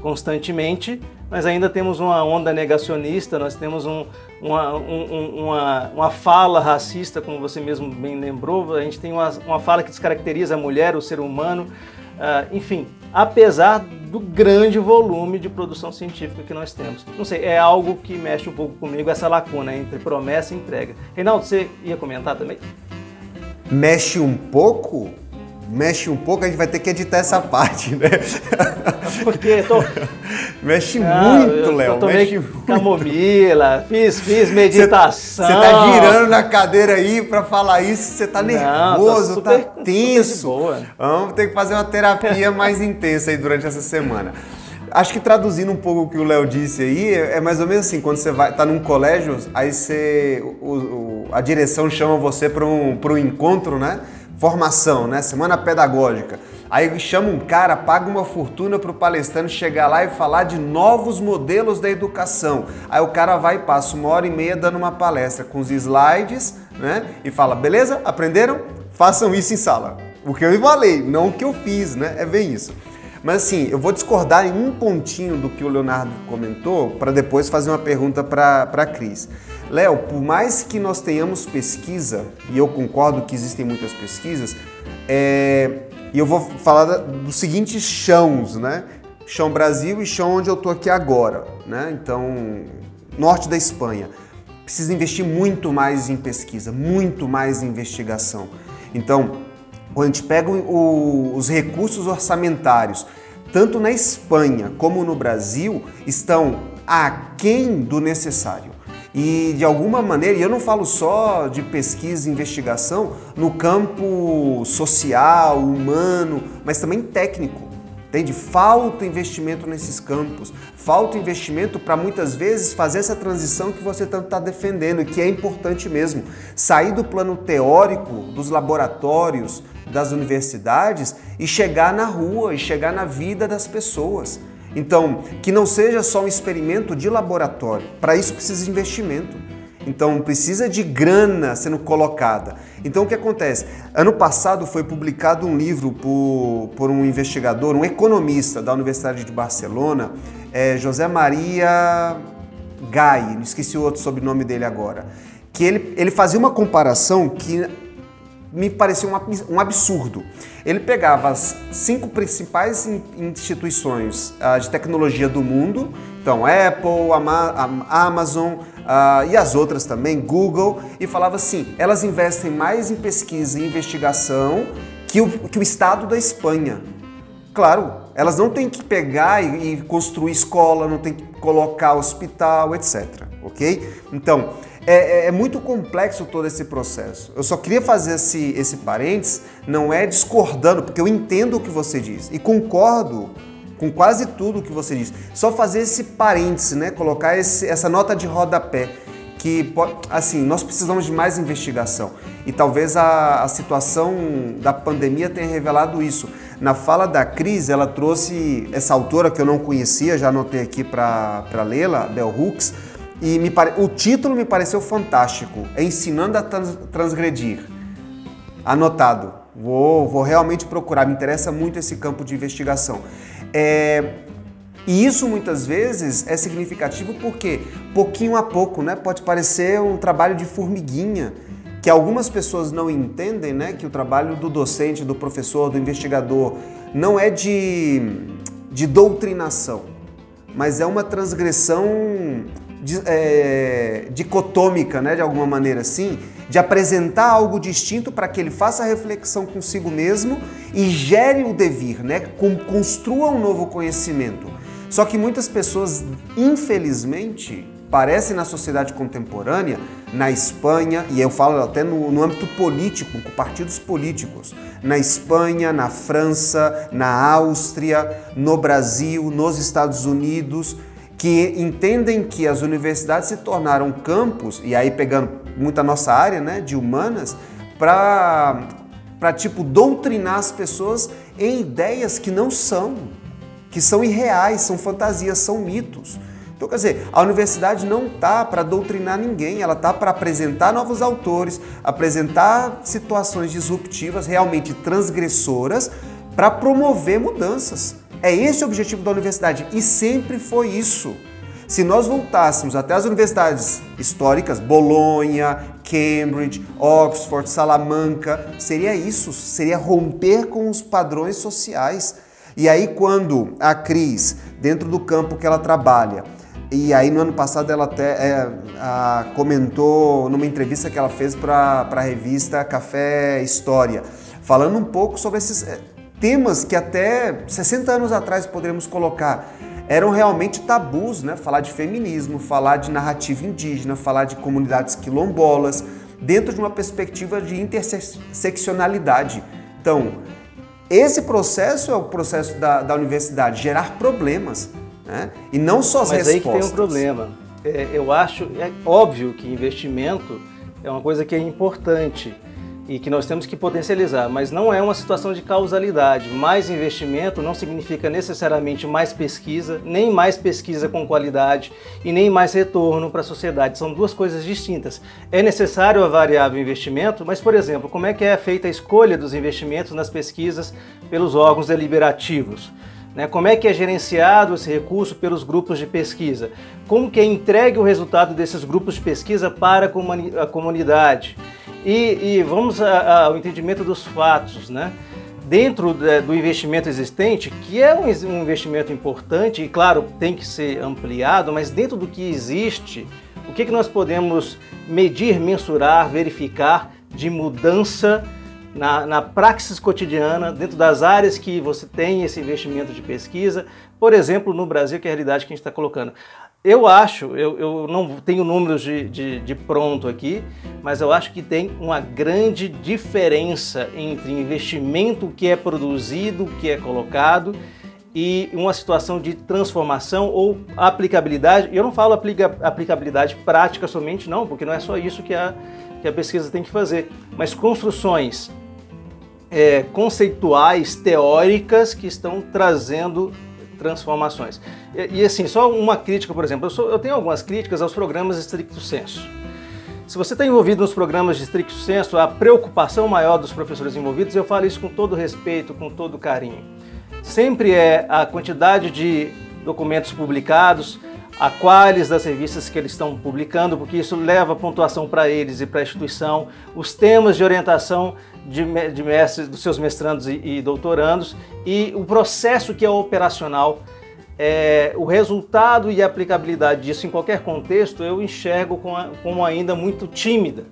constantemente, mas ainda temos uma onda negacionista, nós temos um, uma, um, uma, uma fala racista, como você mesmo bem lembrou, a gente tem uma, uma fala que descaracteriza a mulher, o ser humano, uh, enfim, apesar do grande volume de produção científica que nós temos. Não sei, é algo que mexe um pouco comigo, essa lacuna entre promessa e entrega. Reinaldo, você ia comentar também? Mexe um pouco? Mexe um pouco, a gente vai ter que editar essa parte, né? Porque tô... Mexe Não, muito, Léo. Mexe muito. Camomila, fiz, fiz meditação. Você tá girando na cadeira aí para falar isso, você tá nervoso, Não, tá, super, tá tenso. Vamos ter que fazer uma terapia mais intensa aí durante essa semana. Acho que traduzindo um pouco o que o Léo disse aí, é mais ou menos assim, quando você vai tá num colégio, aí você o, o, a direção chama você para um, um encontro, né? Formação, né? Semana pedagógica. Aí chama um cara, paga uma fortuna para o palestrante chegar lá e falar de novos modelos da educação. Aí o cara vai e passa uma hora e meia dando uma palestra com os slides, né? E fala, beleza? Aprenderam? Façam isso em sala. O que eu falei, não o que eu fiz, né? É bem isso. Mas assim, eu vou discordar em um pontinho do que o Leonardo comentou para depois fazer uma pergunta para a Cris. Léo, por mais que nós tenhamos pesquisa, e eu concordo que existem muitas pesquisas, é, e eu vou falar dos seguintes chãos, né? Chão Brasil e chão onde eu estou aqui agora, né? Então, norte da Espanha. Precisa investir muito mais em pesquisa, muito mais em investigação. Então, a gente pega o, os recursos orçamentários, tanto na Espanha como no Brasil, estão aquém do necessário. E de alguma maneira, e eu não falo só de pesquisa e investigação no campo social, humano, mas também técnico. Entende? Falta investimento nesses campos, falta investimento para muitas vezes fazer essa transição que você tanto está defendendo e que é importante mesmo. Sair do plano teórico dos laboratórios, das universidades e chegar na rua e chegar na vida das pessoas. Então, que não seja só um experimento de laboratório. Para isso precisa de investimento. Então, precisa de grana sendo colocada. Então, o que acontece? Ano passado foi publicado um livro por, por um investigador, um economista da Universidade de Barcelona, é, José Maria Gai, esqueci o outro sobrenome dele agora, que ele, ele fazia uma comparação que me pareceu um absurdo. Ele pegava as cinco principais instituições uh, de tecnologia do mundo, então Apple, Ama Amazon uh, e as outras também, Google, e falava assim: elas investem mais em pesquisa e investigação que o, que o Estado da Espanha. Claro, elas não têm que pegar e, e construir escola, não tem que colocar hospital, etc. Ok? Então, é, é, é, muito complexo todo esse processo. Eu só queria fazer esse, esse parênteses, não é discordando, porque eu entendo o que você diz e concordo com quase tudo o que você diz. Só fazer esse parêntese, né? colocar esse, essa nota de rodapé, que, assim, nós precisamos de mais investigação. E talvez a, a situação da pandemia tenha revelado isso. Na fala da Cris, ela trouxe essa autora que eu não conhecia, já anotei aqui para lê-la, Bell Hooks, e me pare... o título me pareceu fantástico. É Ensinando a trans... Transgredir. Anotado. Vou, vou realmente procurar. Me interessa muito esse campo de investigação. É... E isso muitas vezes é significativo porque, pouquinho a pouco, né, pode parecer um trabalho de formiguinha, que algumas pessoas não entendem, né, que o trabalho do docente, do professor, do investigador não é de, de doutrinação, mas é uma transgressão é, dicotômica, né, de alguma maneira assim, de apresentar algo distinto para que ele faça a reflexão consigo mesmo e gere o devir, né, construa um novo conhecimento. Só que muitas pessoas, infelizmente, parecem na sociedade contemporânea, na Espanha, e eu falo até no, no âmbito político, com partidos políticos, na Espanha, na França, na Áustria, no Brasil, nos Estados Unidos, que entendem que as universidades se tornaram campos, e aí pegando muito a nossa área né, de humanas, para tipo doutrinar as pessoas em ideias que não são, que são irreais, são fantasias, são mitos. Então, quer dizer, a universidade não está para doutrinar ninguém, ela está para apresentar novos autores, apresentar situações disruptivas, realmente transgressoras, para promover mudanças. É esse o objetivo da universidade e sempre foi isso. Se nós voltássemos até as universidades históricas, Bolonha, Cambridge, Oxford, Salamanca, seria isso, seria romper com os padrões sociais. E aí, quando a Cris, dentro do campo que ela trabalha, e aí no ano passado ela até é, a, comentou numa entrevista que ela fez para a revista Café História, falando um pouco sobre esses é, temas que até 60 anos atrás poderíamos colocar eram realmente tabus, né? Falar de feminismo, falar de narrativa indígena, falar de comunidades quilombolas, dentro de uma perspectiva de interseccionalidade. Então, esse processo é o processo da, da universidade, gerar problemas, né? E não só as Mas respostas. aí que tem um problema. É, eu acho, é óbvio que investimento é uma coisa que é importante e que nós temos que potencializar, mas não é uma situação de causalidade. Mais investimento não significa necessariamente mais pesquisa, nem mais pesquisa com qualidade e nem mais retorno para a sociedade. São duas coisas distintas. É necessário a variável investimento, mas, por exemplo, como é que é feita a escolha dos investimentos nas pesquisas pelos órgãos deliberativos? Né? Como é que é gerenciado esse recurso pelos grupos de pesquisa? Como que é entregue o resultado desses grupos de pesquisa para a comunidade? E, e vamos ao entendimento dos fatos, né? Dentro do investimento existente, que é um investimento importante e, claro, tem que ser ampliado, mas dentro do que existe, o que, que nós podemos medir, mensurar, verificar de mudança na, na praxis cotidiana, dentro das áreas que você tem esse investimento de pesquisa, por exemplo, no Brasil, que é a realidade que a gente está colocando. Eu acho, eu, eu não tenho números de, de, de, pronto aqui, mas eu acho que tem uma grande diferença entre investimento que é produzido, que é colocado, e uma situação de transformação ou aplicabilidade. Eu não falo aplica, aplicabilidade prática somente, não, porque não é só isso que a, que a pesquisa tem que fazer, mas construções é, conceituais, teóricas que estão trazendo transformações. E, e, assim, só uma crítica, por exemplo, eu, sou, eu tenho algumas críticas aos programas de stricto senso. Se você está envolvido nos programas de stricto senso, a preocupação maior dos professores envolvidos, eu falo isso com todo respeito, com todo carinho. Sempre é a quantidade de documentos publicados, a quais das revistas que eles estão publicando, porque isso leva pontuação para eles e para a instituição, os temas de orientação de, de mestres, dos seus mestrandos e, e doutorandos e o processo que é operacional é, o resultado e a aplicabilidade disso em qualquer contexto eu enxergo como, como ainda muito tímida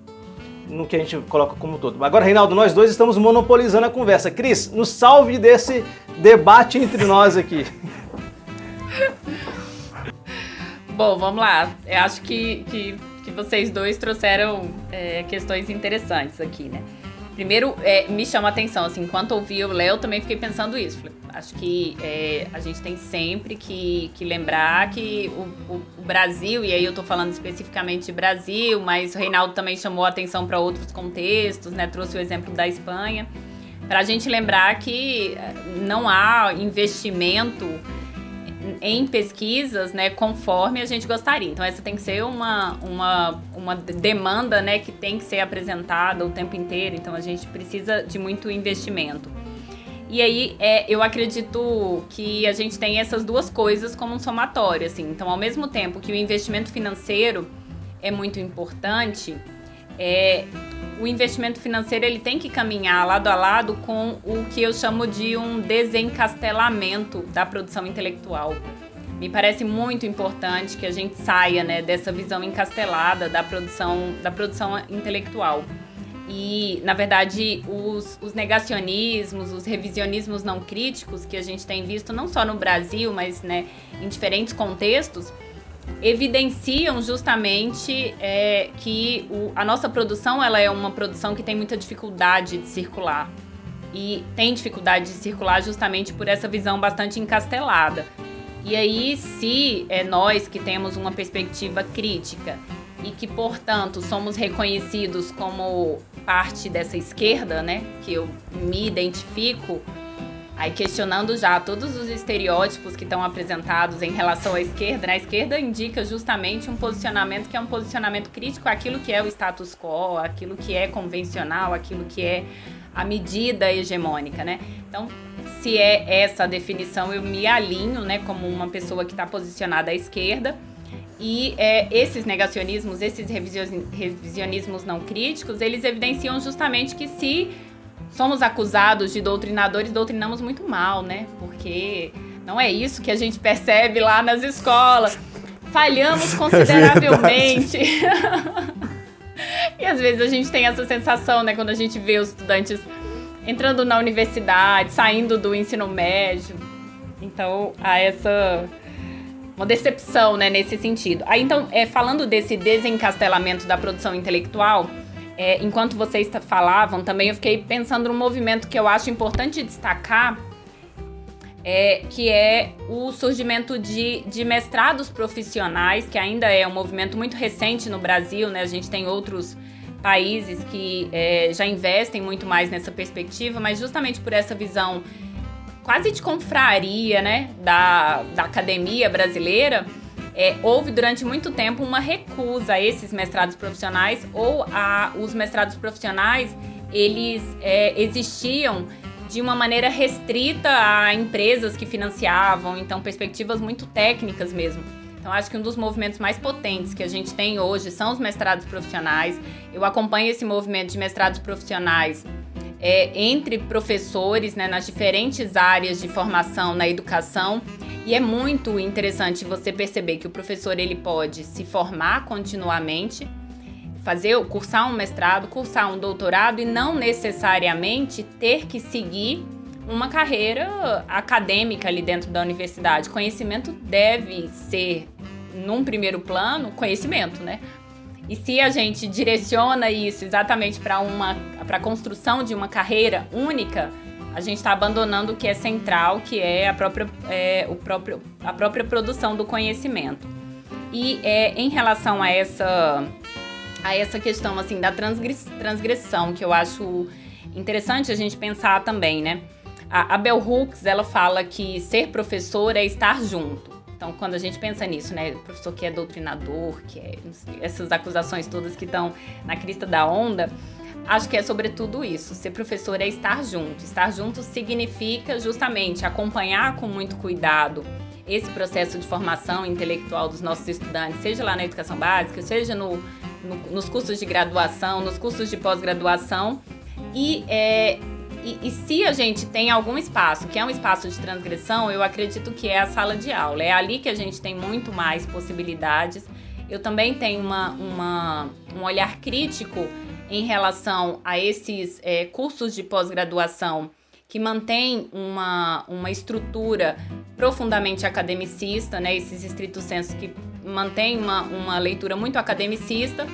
no que a gente coloca como todo. Agora, Reinaldo, nós dois estamos monopolizando a conversa. Cris, nos salve desse debate entre nós aqui. Bom, vamos lá. Eu acho que, que, que vocês dois trouxeram é, questões interessantes aqui, né? Primeiro, é, me chama a atenção, assim, enquanto ouvi o Léo, também fiquei pensando isso. Acho que é, a gente tem sempre que, que lembrar que o, o, o, Brasil, e aí eu tô falando especificamente de Brasil, mas o Reinaldo também chamou a atenção para outros contextos, né? Trouxe o exemplo da Espanha. Para a gente lembrar que é, não há investimento em pesquisas, né, conforme a gente gostaria. Então essa tem que ser uma, uma, uma demanda, né, que tem que ser apresentada o tempo inteiro. Então a gente precisa de muito investimento. E aí é, eu acredito que a gente tem essas duas coisas como um somatório, assim. Então ao mesmo tempo que o investimento financeiro é muito importante, é, o investimento financeiro ele tem que caminhar lado a lado com o que eu chamo de um desencastelamento da produção intelectual. Me parece muito importante que a gente saia né, dessa visão encastelada da produção, da produção intelectual. E, na verdade, os, os, negacionismos, os revisionismos não críticos que a gente tem visto, não só no Brasil, mas né, em diferentes contextos, evidenciam justamente é, que o, a nossa produção ela é uma produção que tem muita dificuldade de circular. E tem dificuldade de circular justamente por essa visão bastante encastelada. E aí, se é nós que temos uma perspectiva crítica e que, portanto, somos reconhecidos como parte dessa esquerda, né, que eu me identifico, Aí questionando já todos os estereótipos que estão apresentados em relação à esquerda, né? A esquerda indica justamente um posicionamento que é um posicionamento crítico àquilo que é o status quo, aquilo que é convencional, aquilo que é a medida hegemônica, né? Então, se é essa a definição, eu me alinho, né, como uma pessoa que está posicionada à esquerda. E é, esses negacionismos, esses revisionismos não críticos, eles evidenciam justamente que se somos acusados de doutrinadores, doutrinamos muito mal, né? Porque não é isso que a gente percebe lá nas escolas. Falhamos consideravelmente. e às vezes a gente tem essa sensação, né, quando a gente vê os estudantes entrando na universidade, saindo do ensino médio. Então, há essa uma decepção, né, nesse sentido. Aí, então, é, falando desse desencastelamento da produção intelectual, é, enquanto vocês falavam, também eu fiquei pensando num movimento que eu acho importante destacar, é, que é o surgimento de, de mestrados profissionais, que ainda é um movimento muito recente no Brasil, né? A gente tem outros países que é, já investem muito mais nessa perspectiva, mas justamente por essa visão quase de confraria, né, da, da academia brasileira, é, houve durante muito tempo uma recusa a esses mestrados profissionais ou a os mestrados profissionais eles é, existiam de uma maneira restrita a empresas que financiavam, então perspectivas muito técnicas mesmo. Então, acho que um dos movimentos mais potentes que a gente tem hoje são os mestrados profissionais. Eu acompanho esse movimento de mestrados profissionais é, entre professores né, nas diferentes áreas de formação na educação. E é muito interessante você perceber que o professor ele pode se formar continuamente, fazer, cursar um mestrado, cursar um doutorado e não necessariamente ter que seguir uma carreira acadêmica ali dentro da universidade. Conhecimento deve ser, num primeiro plano, conhecimento, né? E se a gente direciona isso exatamente para uma para a construção de uma carreira única, a gente está abandonando o que é central, que é a própria, é, o próprio, a própria produção do conhecimento. E é, em relação a essa, a essa questão assim da transgressão, que eu acho interessante a gente pensar também, né? A, a Bell Hooks, ela fala que ser professor é estar junto. Então, quando a gente pensa nisso, né, professor que é doutrinador, que é essas acusações todas que estão na crista da onda, acho que é sobretudo isso. Ser professor é estar junto. Estar junto significa justamente acompanhar com muito cuidado esse processo de formação intelectual dos nossos estudantes, seja lá na educação básica, seja no, no nos cursos de graduação, nos cursos de pós-graduação, e é, e, e, se a gente tem algum espaço que é um espaço de transgressão, eu acredito que é a sala de aula. É ali que a gente tem muito mais possibilidades. Eu também tenho uma, uma um olhar crítico em relação a esses é, cursos de pós-graduação que mantém uma, uma estrutura profundamente academicista, né? esses estritos sensos que mantém uma, uma leitura muito academicista,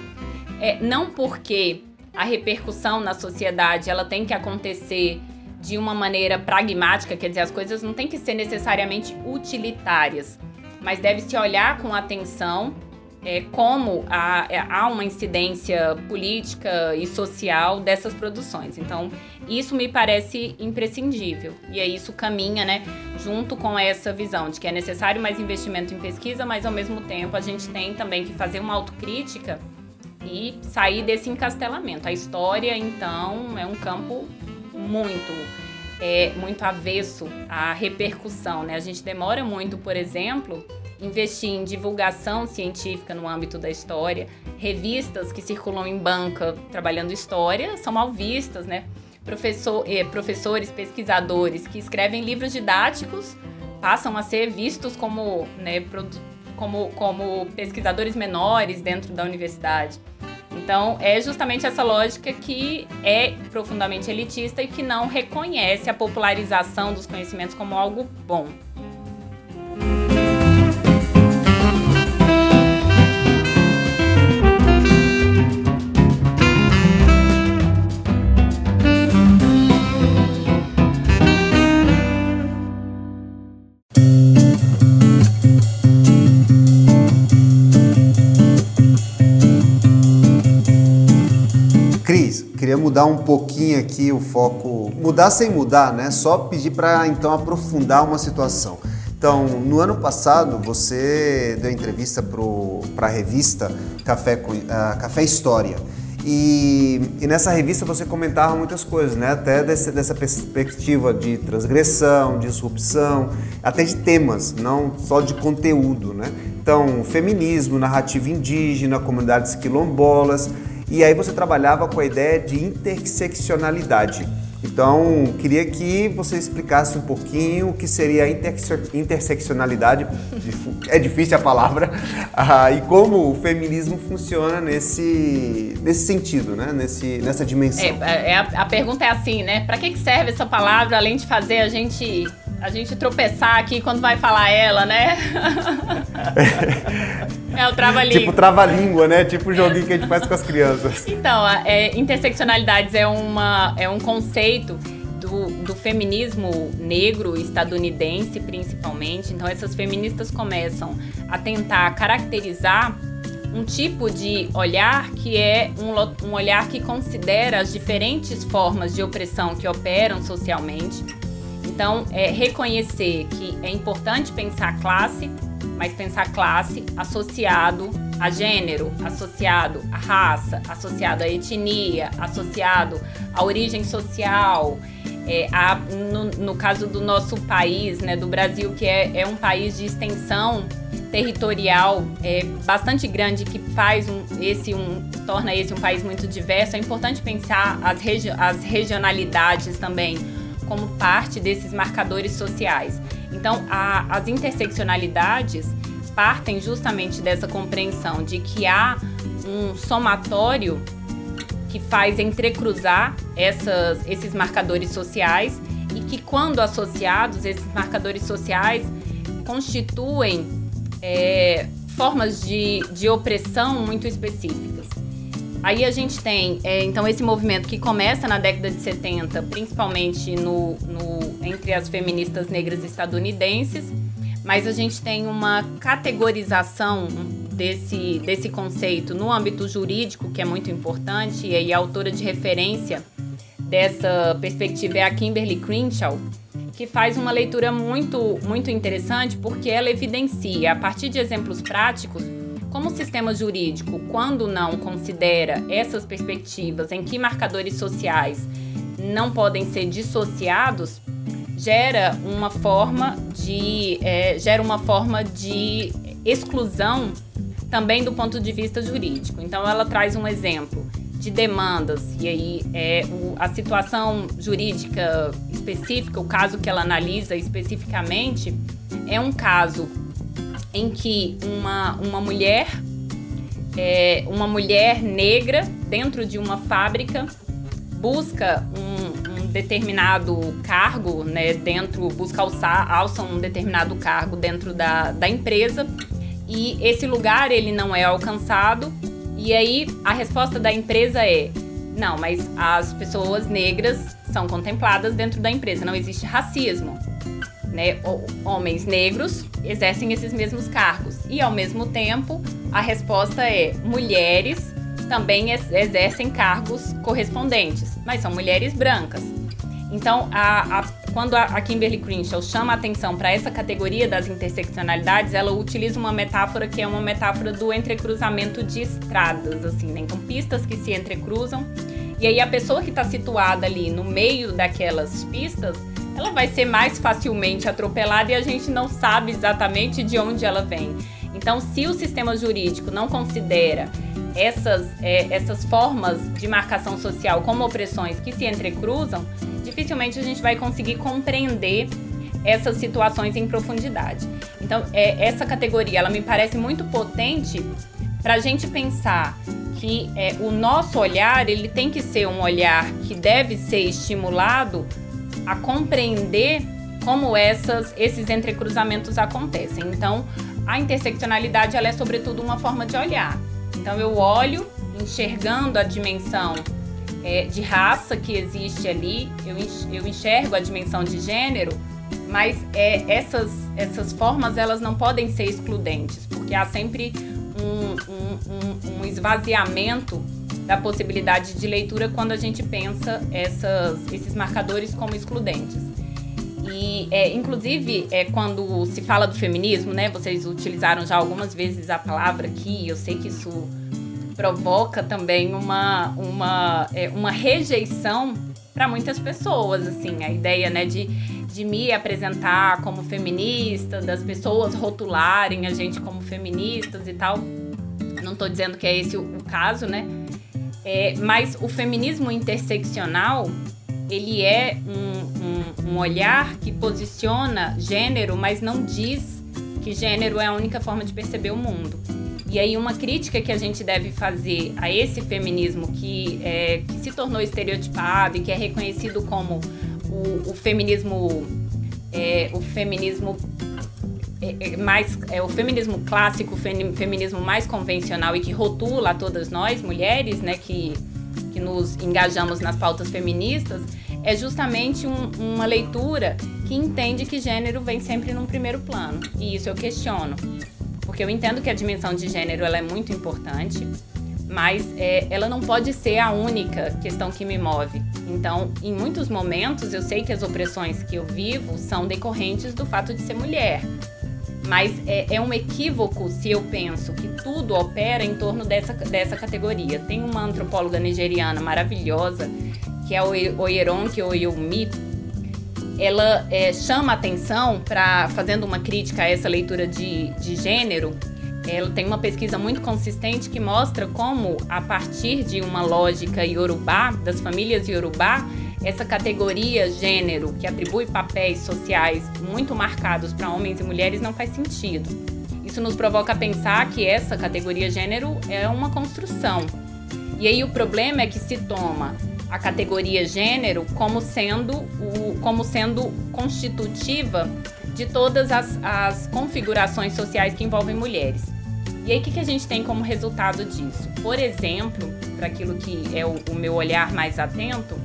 é, não porque a repercussão na sociedade ela tem que acontecer de uma maneira pragmática, quer dizer, as coisas não têm que ser necessariamente utilitárias, mas deve se olhar com atenção é, como há, é, há uma incidência política e social dessas produções. Então, isso me parece imprescindível. E aí isso caminha, né, junto com essa visão de que é necessário mais investimento em pesquisa, mas ao mesmo tempo a gente tem também que fazer uma autocrítica e sair desse encastelamento. A história, então, é um campo muito é, muito avesso à repercussão. Né? A gente demora muito, por exemplo, investir em divulgação científica no âmbito da história. Revistas que circulam em banca trabalhando história são mal vistas, né? Professor, eh, professores, pesquisadores que escrevem livros didáticos passam a ser vistos como, né, como, como pesquisadores menores dentro da universidade. Então, é justamente essa lógica que é profundamente elitista e que não reconhece a popularização dos conhecimentos como algo bom. Queria mudar um pouquinho aqui o foco, mudar sem mudar, né? Só pedir para então aprofundar uma situação. Então, no ano passado, você deu entrevista para a revista Café, uh, Café História. E, e, nessa revista você comentava muitas coisas, né? Até desse, dessa perspectiva de transgressão, disrupção, até de temas, não só de conteúdo, né? Então, feminismo, narrativa indígena, comunidades quilombolas. E aí você trabalhava com a ideia de interseccionalidade. Então, queria que você explicasse um pouquinho o que seria a interseccionalidade, é difícil a palavra, uh, e como o feminismo funciona nesse, nesse sentido, né? nesse, nessa dimensão. É, é a, a, pergunta é assim, né? Para que, que serve essa palavra, além de fazer a gente a gente tropeçar aqui quando vai falar ela, né? é o trava-língua. Tipo trava-língua, né? Tipo o joguinho que a gente faz com as crianças. Então, é, interseccionalidades é, uma, é um conceito do, do feminismo negro estadunidense, principalmente. Então, essas feministas começam a tentar caracterizar um tipo de olhar que é um, um olhar que considera as diferentes formas de opressão que operam socialmente então, é reconhecer que é importante pensar classe, mas pensar classe associado a gênero, associado à raça, associado à etnia, associado à origem social. É, a, no, no, caso do nosso país, né, do Brasil, que é, é um país de extensão territorial é, bastante grande que faz um, esse um torna esse um país muito diverso, é importante pensar as, regi as regionalidades também como parte desses marcadores sociais. Então, a, as interseccionalidades partem justamente dessa compreensão de que há um somatório que faz entrecruzar essas, esses marcadores sociais e que, quando associados, esses marcadores sociais constituem é, formas de, de opressão muito específicas. Aí a gente tem, é, então, esse movimento que começa na década de 70, principalmente no, no, entre as feministas negras estadunidenses, mas a gente tem uma categorização desse, desse conceito no âmbito jurídico, que é muito importante, e a autora de referência dessa perspectiva é a Kimberly Crenshaw, que faz uma leitura muito, muito interessante, porque ela evidencia, a partir de exemplos práticos, como o sistema jurídico, quando não considera essas perspectivas em que marcadores sociais não podem ser dissociados, gera uma forma de é, gera uma forma de exclusão também do ponto de vista jurídico. Então ela traz um exemplo de demandas e aí é o, a situação jurídica específica, o caso que ela analisa especificamente é um caso em que uma, uma mulher, é, uma mulher negra dentro de uma fábrica busca um, determinado cargo, né, dentro, busca alçar, alça um determinado cargo dentro da, da empresa. E esse lugar ele não é alcançado. E aí a resposta da empresa é não, mas as pessoas negras são contempladas dentro da empresa, não existe racismo né, homens negros exercem esses mesmos cargos. E ao mesmo tempo, a resposta é mulheres também exercem cargos correspondentes, mas são mulheres brancas. Então, a, a, quando a, Kimberly Crenshaw chama a atenção para essa categoria das interseccionalidades, ela utiliza uma metáfora que é uma metáfora do entrecruzamento de estradas, assim, né? Então, pistas que se entrecruzam. E aí, a pessoa que está situada ali no meio daquelas pistas, ela vai ser mais facilmente atropelada e a gente não sabe exatamente de onde ela vem. Então, se o sistema jurídico não considera essas, é, essas formas de marcação social como opressões que se entrecruzam, dificilmente a gente vai conseguir compreender essas situações em profundidade. Então, é, essa categoria ela me parece muito potente para a gente pensar que é, o nosso olhar ele tem que ser um olhar que deve ser estimulado a compreender como essas, esses entrecruzamentos acontecem. Então, a interseccionalidade ela é sobretudo uma forma de olhar. Então, eu olho enxergando a dimensão é, de raça que existe ali, eu enxergo a dimensão de gênero, mas é, essas, essas formas elas não podem ser excludentes, porque há sempre um, um, um, esvaziamento da possibilidade de leitura quando a gente pensa essas, esses marcadores como excludentes. E, é, inclusive, é, quando se fala do feminismo, né, vocês utilizaram já algumas vezes a palavra aqui, eu sei que isso provoca também uma, uma, é, uma rejeição para muitas pessoas, assim, a ideia, né, de, de me apresentar como feminista, das pessoas rotularem a gente como feministas e tal. Não estou dizendo que é esse o, o caso, né? É, mas o feminismo interseccional, ele é um, um, olhar que posiciona gênero, mas não diz que gênero é a única forma de perceber o mundo. E aí uma crítica que a gente deve fazer a esse feminismo que, é, que se tornou estereotipado e que é reconhecido como o, o feminismo é, o feminismo é, é mais é o feminismo clássico, o feminismo mais convencional e que rotula a todas nós mulheres, né, que que nos engajamos nas pautas feministas, é justamente um, uma leitura que entende que gênero vem sempre num primeiro plano. E isso eu questiono porque eu entendo que a dimensão de gênero ela é muito importante, mas é, ela não pode ser a única questão que me move. Então, em muitos momentos, eu sei que as opressões que eu vivo são decorrentes do fato de ser mulher. Mas é, é um equívoco se eu penso que tudo opera em torno dessa, dessa categoria. Tem uma antropóloga nigeriana maravilhosa, que é o Oyeronke Oyumi, ela é, chama atenção para fazendo uma crítica a essa leitura de, de gênero. Ela tem uma pesquisa muito consistente que mostra como, a partir de uma lógica iorubá, das famílias iorubá, essa categoria gênero, que atribui papéis sociais muito marcados para homens e mulheres, não faz sentido. Isso nos provoca a pensar que essa categoria gênero é uma construção. E aí o problema é que se toma a categoria gênero como sendo, o, como sendo constitutiva de todas as, as configurações sociais que envolvem mulheres. E aí, o que, que a gente tem como resultado disso? Por exemplo, para aquilo que é o, o meu olhar mais atento,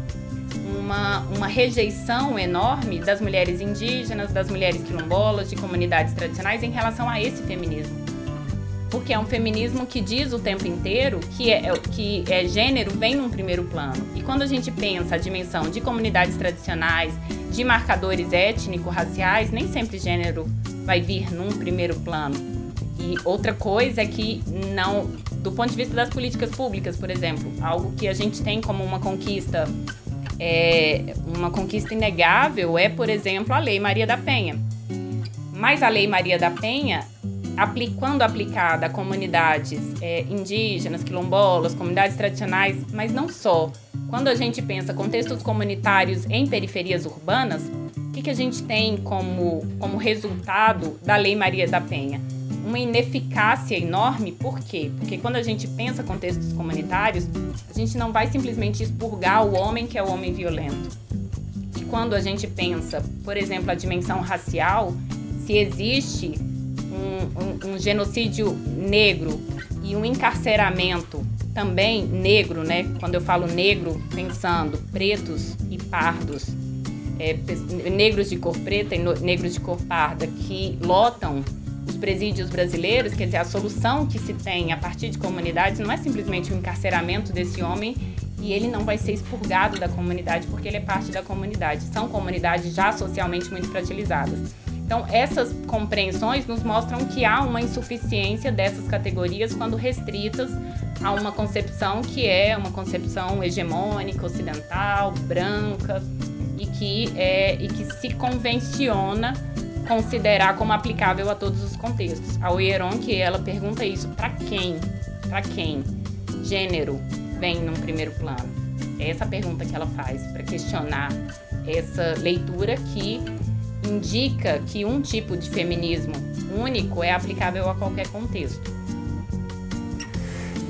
uma, uma rejeição enorme das mulheres indígenas, das mulheres quilombolas, de comunidades tradicionais em relação a esse feminismo porque é um feminismo que diz o tempo inteiro que é, que é gênero vem num primeiro plano. E quando a gente pensa a dimensão de comunidades tradicionais, de marcadores étnico-raciais, nem sempre gênero vai vir num primeiro plano. E outra coisa é que não, do ponto de vista das políticas públicas, por exemplo, algo que a gente tem como uma conquista é, uma conquista inegável é, por exemplo, a Lei Maria da Penha. Mas a Lei Maria da Penha quando aplicada a comunidades é, indígenas, quilombolas, comunidades tradicionais, mas não só. Quando a gente pensa contextos comunitários em periferias urbanas, o que, que a gente tem como, como resultado da Lei Maria da Penha? Uma ineficácia enorme, por quê? Porque quando a gente pensa contextos comunitários, a gente não vai simplesmente expurgar o homem que é o homem violento. E quando a gente pensa, por exemplo, a dimensão racial, se existe um, um, um genocídio negro e um encarceramento também negro, né? Quando eu falo negro, pensando pretos e pardos, é, negros de cor preta e no, negros de cor parda que lotam os presídios brasileiros, quer dizer, a solução que se tem a partir de comunidades não é simplesmente o encarceramento desse homem e ele não vai ser expurgado da comunidade porque ele é parte da comunidade. São comunidades já socialmente muito fragilizadas. Então, essas compreensões nos mostram que há uma insuficiência dessas categorias quando restritas a uma concepção que é uma concepção hegemônica, ocidental, branca e que, é, e que se convenciona considerar como aplicável a todos os contextos. A Oieron, que ela pergunta isso, para quem? Para quem? Gênero vem num primeiro plano. É essa pergunta que ela faz para questionar essa leitura que indica que um tipo de feminismo único é aplicável a qualquer contexto.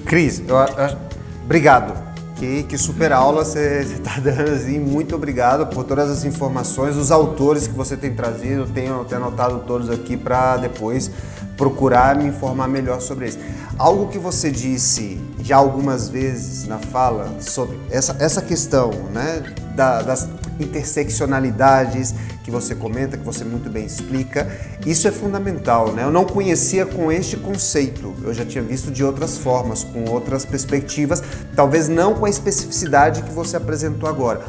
Cris, eu, eu, obrigado. Que, que super aula você está dando, assim, muito obrigado por todas as informações, os autores que você tem trazido, tenho, tenho anotado todos aqui para depois procurar me informar melhor sobre isso. Algo que você disse já algumas vezes na fala sobre essa, essa questão né, da, das interseccionalidades que você comenta, que você muito bem explica, isso é fundamental. Né? Eu não conhecia com este conceito, eu já tinha visto de outras formas, com outras perspectivas, talvez não com a especificidade que você apresentou agora.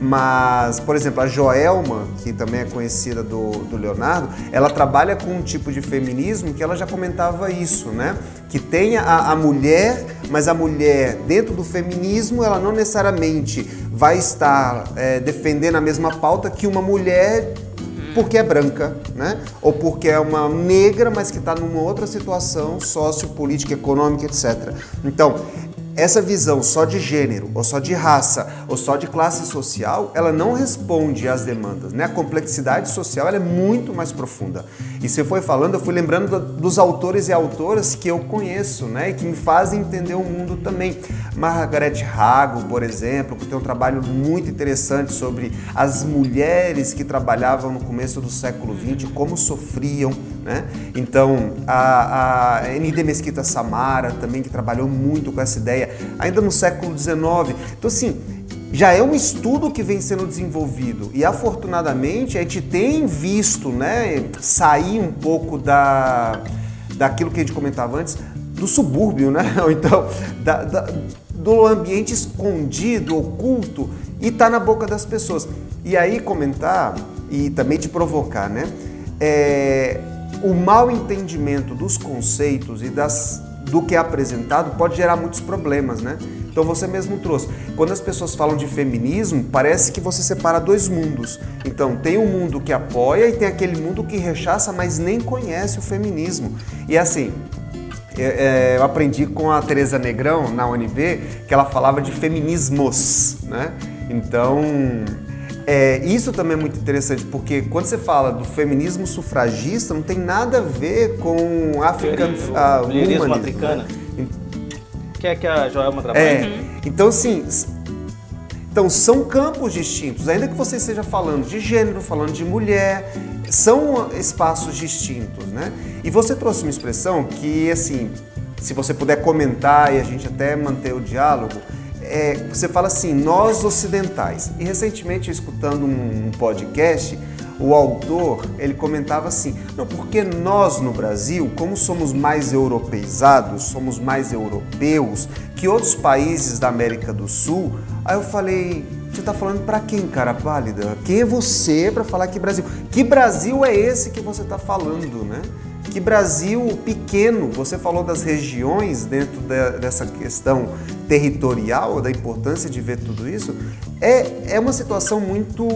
Mas, por exemplo, a Joelma, que também é conhecida do, do Leonardo, ela trabalha com um tipo de feminismo que ela já comentava isso, né? Que tenha a, a mulher, mas a mulher dentro do feminismo, ela não necessariamente vai estar é, defendendo a mesma pauta que uma mulher porque é branca, né? Ou porque é uma negra, mas que está numa outra situação sociopolítica, econômica, etc. Então, essa visão só de gênero, ou só de raça, ou só de classe social, ela não responde às demandas. Né? A complexidade social é muito mais profunda. E você foi falando, eu fui lembrando dos autores e autoras que eu conheço, né? E que me fazem entender o mundo também. Margaret Hago, por exemplo, que tem um trabalho muito interessante sobre as mulheres que trabalhavam no começo do século XX, como sofriam, né? Então, a, a N.D. Mesquita Samara também, que trabalhou muito com essa ideia, ainda no século XIX. Então, assim, já é um estudo que vem sendo desenvolvido e afortunadamente a gente tem visto né, sair um pouco da, daquilo que a gente comentava antes, do subúrbio, né? Ou então da, da, do ambiente escondido, oculto e está na boca das pessoas. E aí comentar e também te provocar, né? É, o mal entendimento dos conceitos e das, do que é apresentado pode gerar muitos problemas, né? Então você mesmo trouxe. Quando as pessoas falam de feminismo, parece que você separa dois mundos. Então tem um mundo que apoia e tem aquele mundo que rechaça, mas nem conhece o feminismo. E assim, é, é, eu aprendi com a Teresa Negrão na UNB que ela falava de feminismos, né? Então é, isso também é muito interessante, porque quando você fala do feminismo sufragista, não tem nada a ver com African uh, Mulherismo africano. Né? Que é que a Joelma trabalha. É, uhum. então assim, então são campos distintos, ainda que você esteja falando de gênero, falando de mulher, são espaços distintos, né? E você trouxe uma expressão que, assim, se você puder comentar e a gente até manter o diálogo, é, você fala assim, nós ocidentais. E recentemente, escutando um podcast, o autor ele comentava assim: não, porque nós no Brasil, como somos mais europeizados, somos mais europeus que outros países da América do Sul. Aí eu falei: você está falando para quem, cara pálida? Quem é você para falar que Brasil? Que Brasil é esse que você está falando, né? Que Brasil pequeno, você falou das regiões dentro de, dessa questão territorial, da importância de ver tudo isso, é, é uma situação muito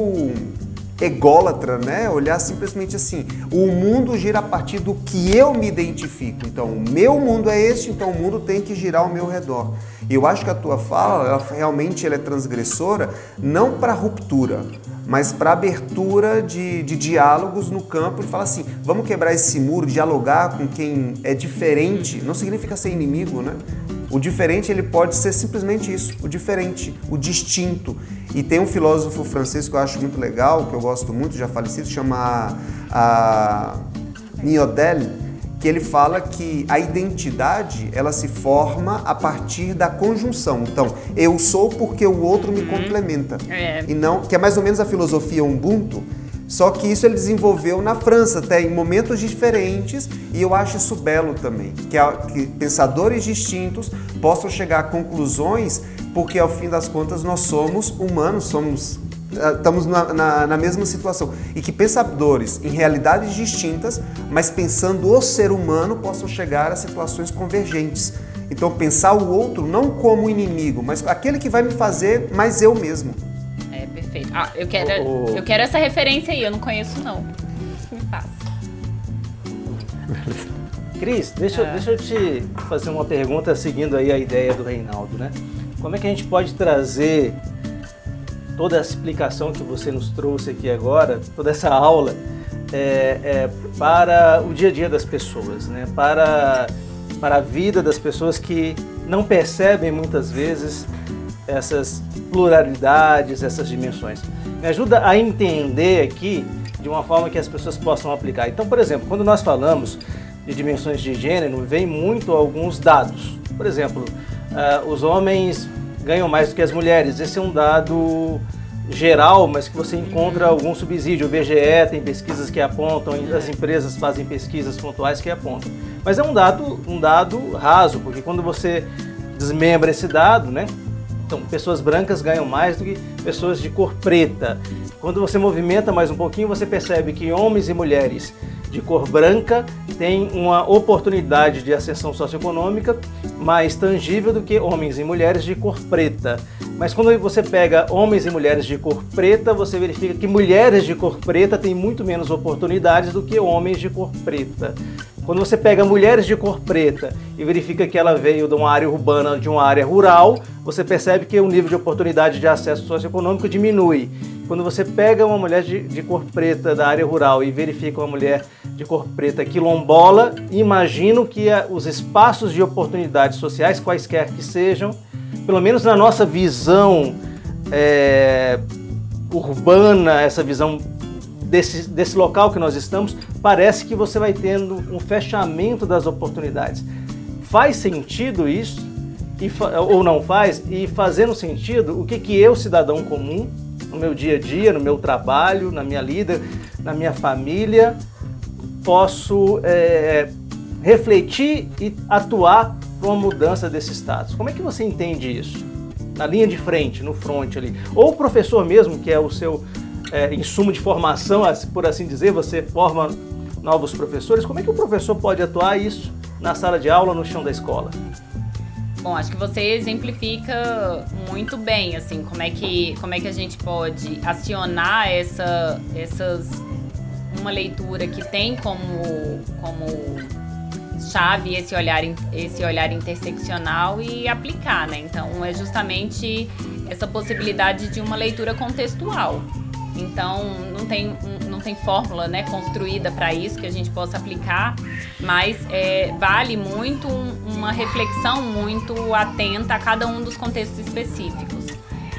ególatra, né? Olhar simplesmente assim, o mundo gira a partir do que eu me identifico. Então, o meu mundo é este, então o mundo tem que girar ao meu redor. E eu acho que a tua fala, ela, realmente ela é transgressora, não para ruptura, mas para abertura de, de diálogos no campo e falar assim, vamos quebrar esse muro, dialogar com quem é diferente, não significa ser inimigo, né? O diferente ele pode ser simplesmente isso, o diferente, o distinto. E tem um filósofo francês que eu acho muito legal, que eu gosto muito, já falecido, chama a Niodel, que ele fala que a identidade ela se forma a partir da conjunção. Então, eu sou porque o outro me uhum. complementa. É. E não, que é mais ou menos a filosofia Ubuntu, só que isso ele desenvolveu na França, até em momentos diferentes, e eu acho isso belo também, que, que pensadores distintos possam chegar a conclusões, porque ao fim das contas nós somos humanos, somos ah, estamos na, na, na, mesma situação. E que pensadores em realidades distintas, mas pensando o ser humano, possam chegar a situações convergentes. Então, pensar o outro não como inimigo, mas aquele que vai me fazer mais eu mesmo. É, perfeito. Ah, eu quero, oh, oh. eu quero essa referência aí, eu não conheço não. Me passa. Cris, deixa, ah. deixa eu te fazer uma pergunta seguindo aí a ideia do Reinaldo, né? Como é que a gente pode trazer toda a explicação que você nos trouxe aqui agora, toda essa aula, é, é, para o dia a dia das pessoas, né? para, para a vida das pessoas que não percebem muitas vezes essas pluralidades, essas dimensões. Me ajuda a entender aqui de uma forma que as pessoas possam aplicar. Então, por exemplo, quando nós falamos de dimensões de gênero, vem muito alguns dados. Por exemplo, uh, os homens ganham mais do que as mulheres. Esse é um dado geral, mas que você encontra algum subsídio. O BGE tem pesquisas que apontam, as empresas fazem pesquisas pontuais que apontam. Mas é um dado, um dado raso, porque quando você desmembra esse dado, né, Então, pessoas brancas ganham mais do que pessoas de cor preta. Quando você movimenta mais um pouquinho, você percebe que homens e mulheres de cor branca têm uma oportunidade de ascensão socioeconômica mais tangível do que homens e mulheres de cor preta. Mas quando você pega homens e mulheres de cor preta, você verifica que mulheres de cor preta têm muito menos oportunidades do que homens de cor preta. Quando você pega mulheres de cor preta e verifica que ela veio de uma área urbana, de uma área rural, você percebe que o nível de oportunidade de acesso socioeconômico diminui. Quando você pega uma mulher de, de, cor preta da área rural e verifica uma mulher de cor preta quilombola, imagino que a, os espaços de oportunidades sociais, quaisquer que sejam, pelo menos na nossa visão é, urbana, essa visão desse, desse local que nós estamos, parece que você vai tendo um fechamento das oportunidades. Faz sentido isso? E, ou não faz? E fazendo sentido, o que, que eu, cidadão comum, no meu dia a dia, no meu trabalho, na minha lida, na minha família, posso é, refletir e atuar para uma mudança desse status. Como é que você entende isso? Na linha de frente, no front ali. Ou o professor mesmo, que é o seu é, insumo de formação, por assim dizer, você forma novos professores. Como é que o professor pode atuar isso na sala de aula, no chão da escola? Bom, acho que você exemplifica muito bem, assim, como é que, como é que a gente pode acionar essa, essas, uma leitura que tem como, como chave esse olhar, esse olhar interseccional e aplicar, né? Então, é justamente essa possibilidade de uma leitura contextual. Então, não tem, não tem fórmula né, construída para isso que a gente possa aplicar, mas é, vale muito uma reflexão muito atenta a cada um dos contextos específicos.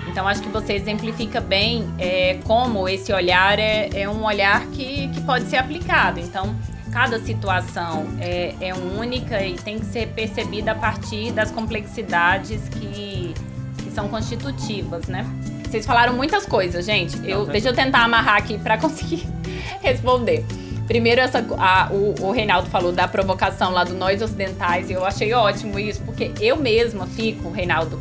Então, acho que você exemplifica bem é, como esse olhar é, é um olhar que, que pode ser aplicado. Então, cada situação é, é única e tem que ser percebida a partir das complexidades que, que são constitutivas, né? Vocês falaram muitas coisas, gente. Eu, deixa eu tentar amarrar aqui para conseguir responder. Primeiro, essa, a, o, o Reinaldo falou da provocação lá do Nós Ocidentais, e eu achei ótimo isso, porque eu mesma fico, Reinaldo,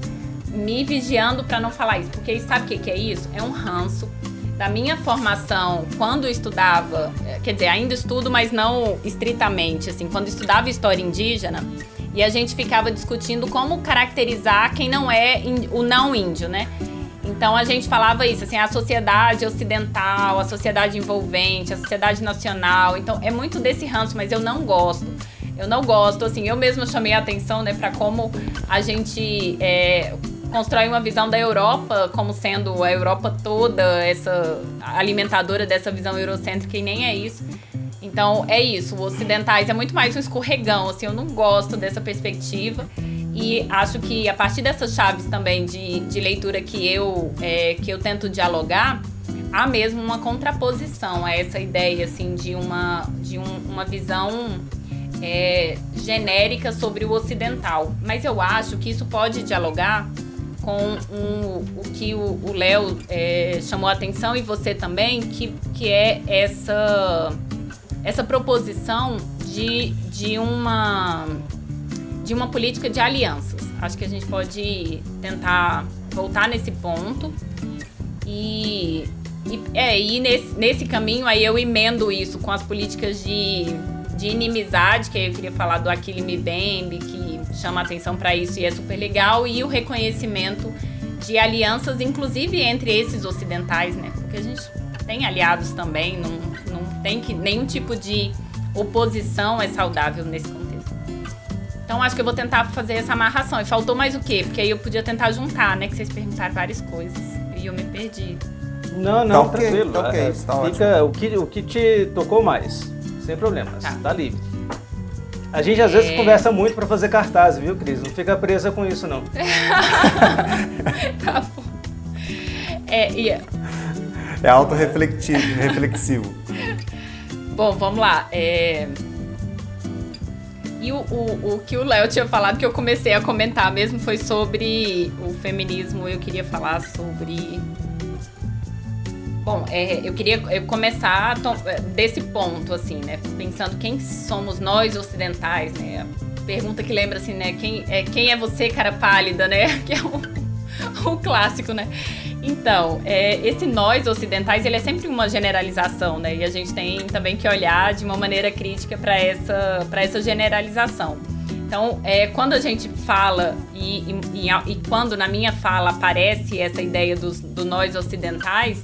me vigiando para não falar isso. Porque sabe o que, que é isso? É um ranço da minha formação quando estudava, eh, quer dizer, ainda estudo, mas não estritamente, assim, quando estudava história indígena, e a gente ficava discutindo como caracterizar quem não é o não índio, né? Então a gente falava isso, assim, a sociedade ocidental, a sociedade envolvente, a sociedade nacional. Então é muito desse ranço, mas eu não gosto. Eu não gosto, assim, eu mesma chamei a atenção, né, para como a gente é, constrói uma visão da Europa como sendo a Europa toda essa alimentadora dessa visão eurocêntrica e nem é isso. Então é isso, os ocidentais é muito mais um escorregão, assim, eu não gosto dessa perspectiva. E acho que a partir dessas chaves também de, de leitura que eu, é, que eu tento dialogar, há mesmo uma contraposição a essa ideia assim, de, uma, de um, uma visão é, genérica sobre o ocidental. Mas eu acho que isso pode dialogar com um, o que o Léo é, chamou a atenção e você também, que, que é essa, essa proposição de, de uma de uma política de alianças. Acho que a gente pode tentar voltar nesse ponto e, e, é, e nesse, nesse caminho aí eu emendo isso com as políticas de, de inimizade, que eu queria falar do Aquile Mbembe, que chama atenção para isso e é super legal, e o reconhecimento de alianças, inclusive entre esses ocidentais, né? Porque a gente tem aliados também, não, não tem que nenhum tipo de oposição é saudável nesse contexto. Então acho que eu vou tentar fazer essa amarração. E faltou mais o quê? Porque aí eu podia tentar juntar, né? Que vocês perguntaram várias coisas. E eu me perdi. Não, não, tá tranquilo. Okay, tá ok, é, tá fica o que, o que te tocou mais. Sem problemas. Tá, tá livre. A gente às vezes é... conversa muito para fazer cartaz, viu, Cris? Não fica presa com isso, não. tá bom. É, e... é autorreflexivo. reflexivo. Bom, vamos lá. É... E o, o, o que o Léo tinha falado, que eu comecei a comentar mesmo, foi sobre o feminismo. Eu queria falar sobre. Bom, é, eu queria começar desse ponto, assim, né? Pensando quem somos nós ocidentais, né? Pergunta que lembra, assim, né? Quem é, quem é você, cara pálida, né? Que é um, o clássico, né? Então, é, esse nós ocidentais, ele é sempre uma generalização, né? E a gente tem também que olhar de uma maneira crítica para essa, essa generalização. Então, é, quando a gente fala, e, e, e, quando na minha fala aparece essa ideia dos, do nós ocidentais,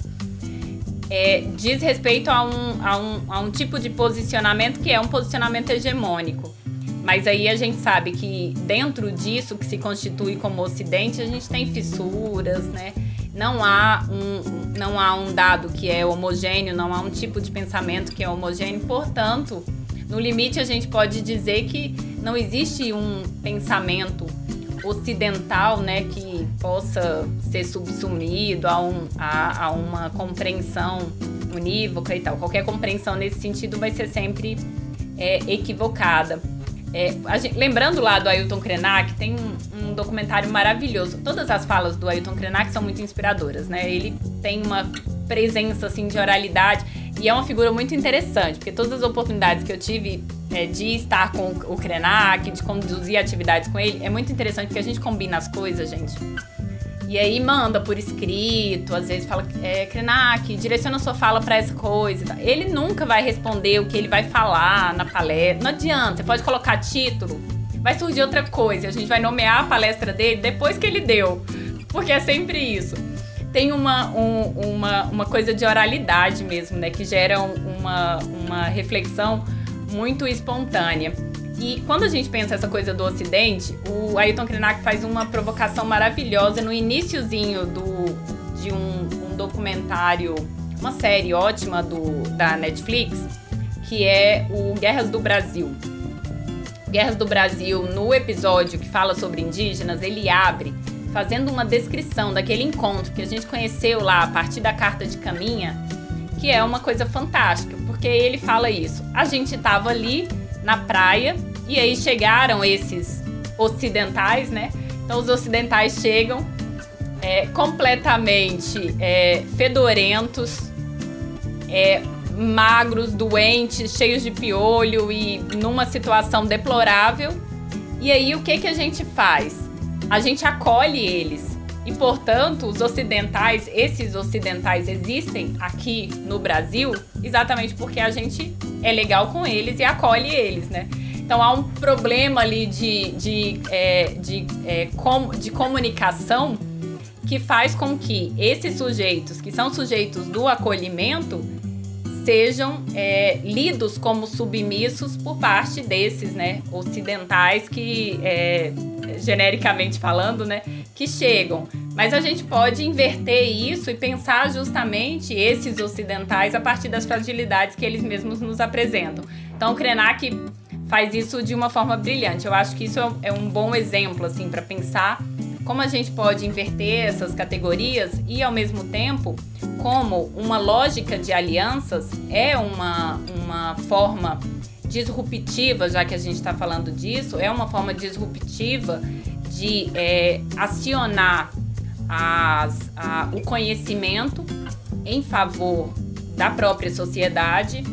é, diz respeito a um, a, um, a um tipo de posicionamento que é um posicionamento hegemônico. Mas aí a gente sabe que dentro disso que se constitui como Ocidente, a gente tem fissuras, né? Não há um, não há um dado que é homogêneo, não há um tipo de pensamento que é homogêneo, portanto, no limite a gente pode dizer que não existe um pensamento ocidental, né, que possa ser subsumido a, um, a, a uma compreensão unívoca e tal. Qualquer compreensão nesse sentido vai ser sempre é, equivocada. É, gente, lembrando lá do Ailton Krenak, tem um, um, documentário maravilhoso. Todas as falas do Ailton Krenak são muito inspiradoras, né? Ele tem uma presença assim de oralidade e é uma figura muito interessante, porque todas as oportunidades que eu tive é, de estar com o Krenak, de conduzir atividades com ele, é muito interessante porque a gente combina as coisas, gente. E aí manda por escrito, às vezes fala, é, Krenak, direciona sua fala para essa coisa. Ele nunca vai responder o que ele vai falar na palestra. Não adianta, você pode colocar título, vai surgir outra coisa. A gente vai nomear a palestra dele depois que ele deu. Porque é sempre isso. Tem uma, um, uma, uma coisa de oralidade mesmo, né? Que gera uma, uma reflexão muito espontânea. E quando a gente pensa essa coisa do Ocidente, o Ailton Krenak faz uma provocação maravilhosa no iníciozinho do, de um, um documentário, uma série ótima do, da Netflix, que é o Guerras do Brasil. Guerras do Brasil, no episódio que fala sobre indígenas, ele abre fazendo uma descrição daquele encontro que a gente conheceu lá a partir da carta de caminha, que é uma coisa fantástica, porque ele fala isso. A gente estava ali na praia e aí chegaram esses ocidentais, né? Então os ocidentais chegam é, completamente é, fedorentos, é, magros, doentes, cheios de piolho e numa situação deplorável. E aí o que que a gente faz? A gente acolhe eles. E, portanto, os ocidentais, esses ocidentais existem aqui no Brasil exatamente porque a gente é legal com eles e acolhe eles, né? Então há um problema ali de, de, é, de, é, com, de comunicação que faz com que esses sujeitos, que são sujeitos do acolhimento, sejam é, lidos como submissos por parte desses, né, ocidentais que, é, genericamente falando, né, que chegam. Mas a gente pode inverter isso e pensar justamente esses ocidentais a partir das fragilidades que eles mesmos nos apresentam. Então, o Krenak faz isso de uma forma brilhante. Eu acho que isso é um bom exemplo assim para pensar como a gente pode inverter essas categorias e ao mesmo tempo como uma lógica de alianças é uma, uma forma disruptiva, já que a gente está falando disso, é uma forma disruptiva de é, acionar as, a, o conhecimento em favor da própria sociedade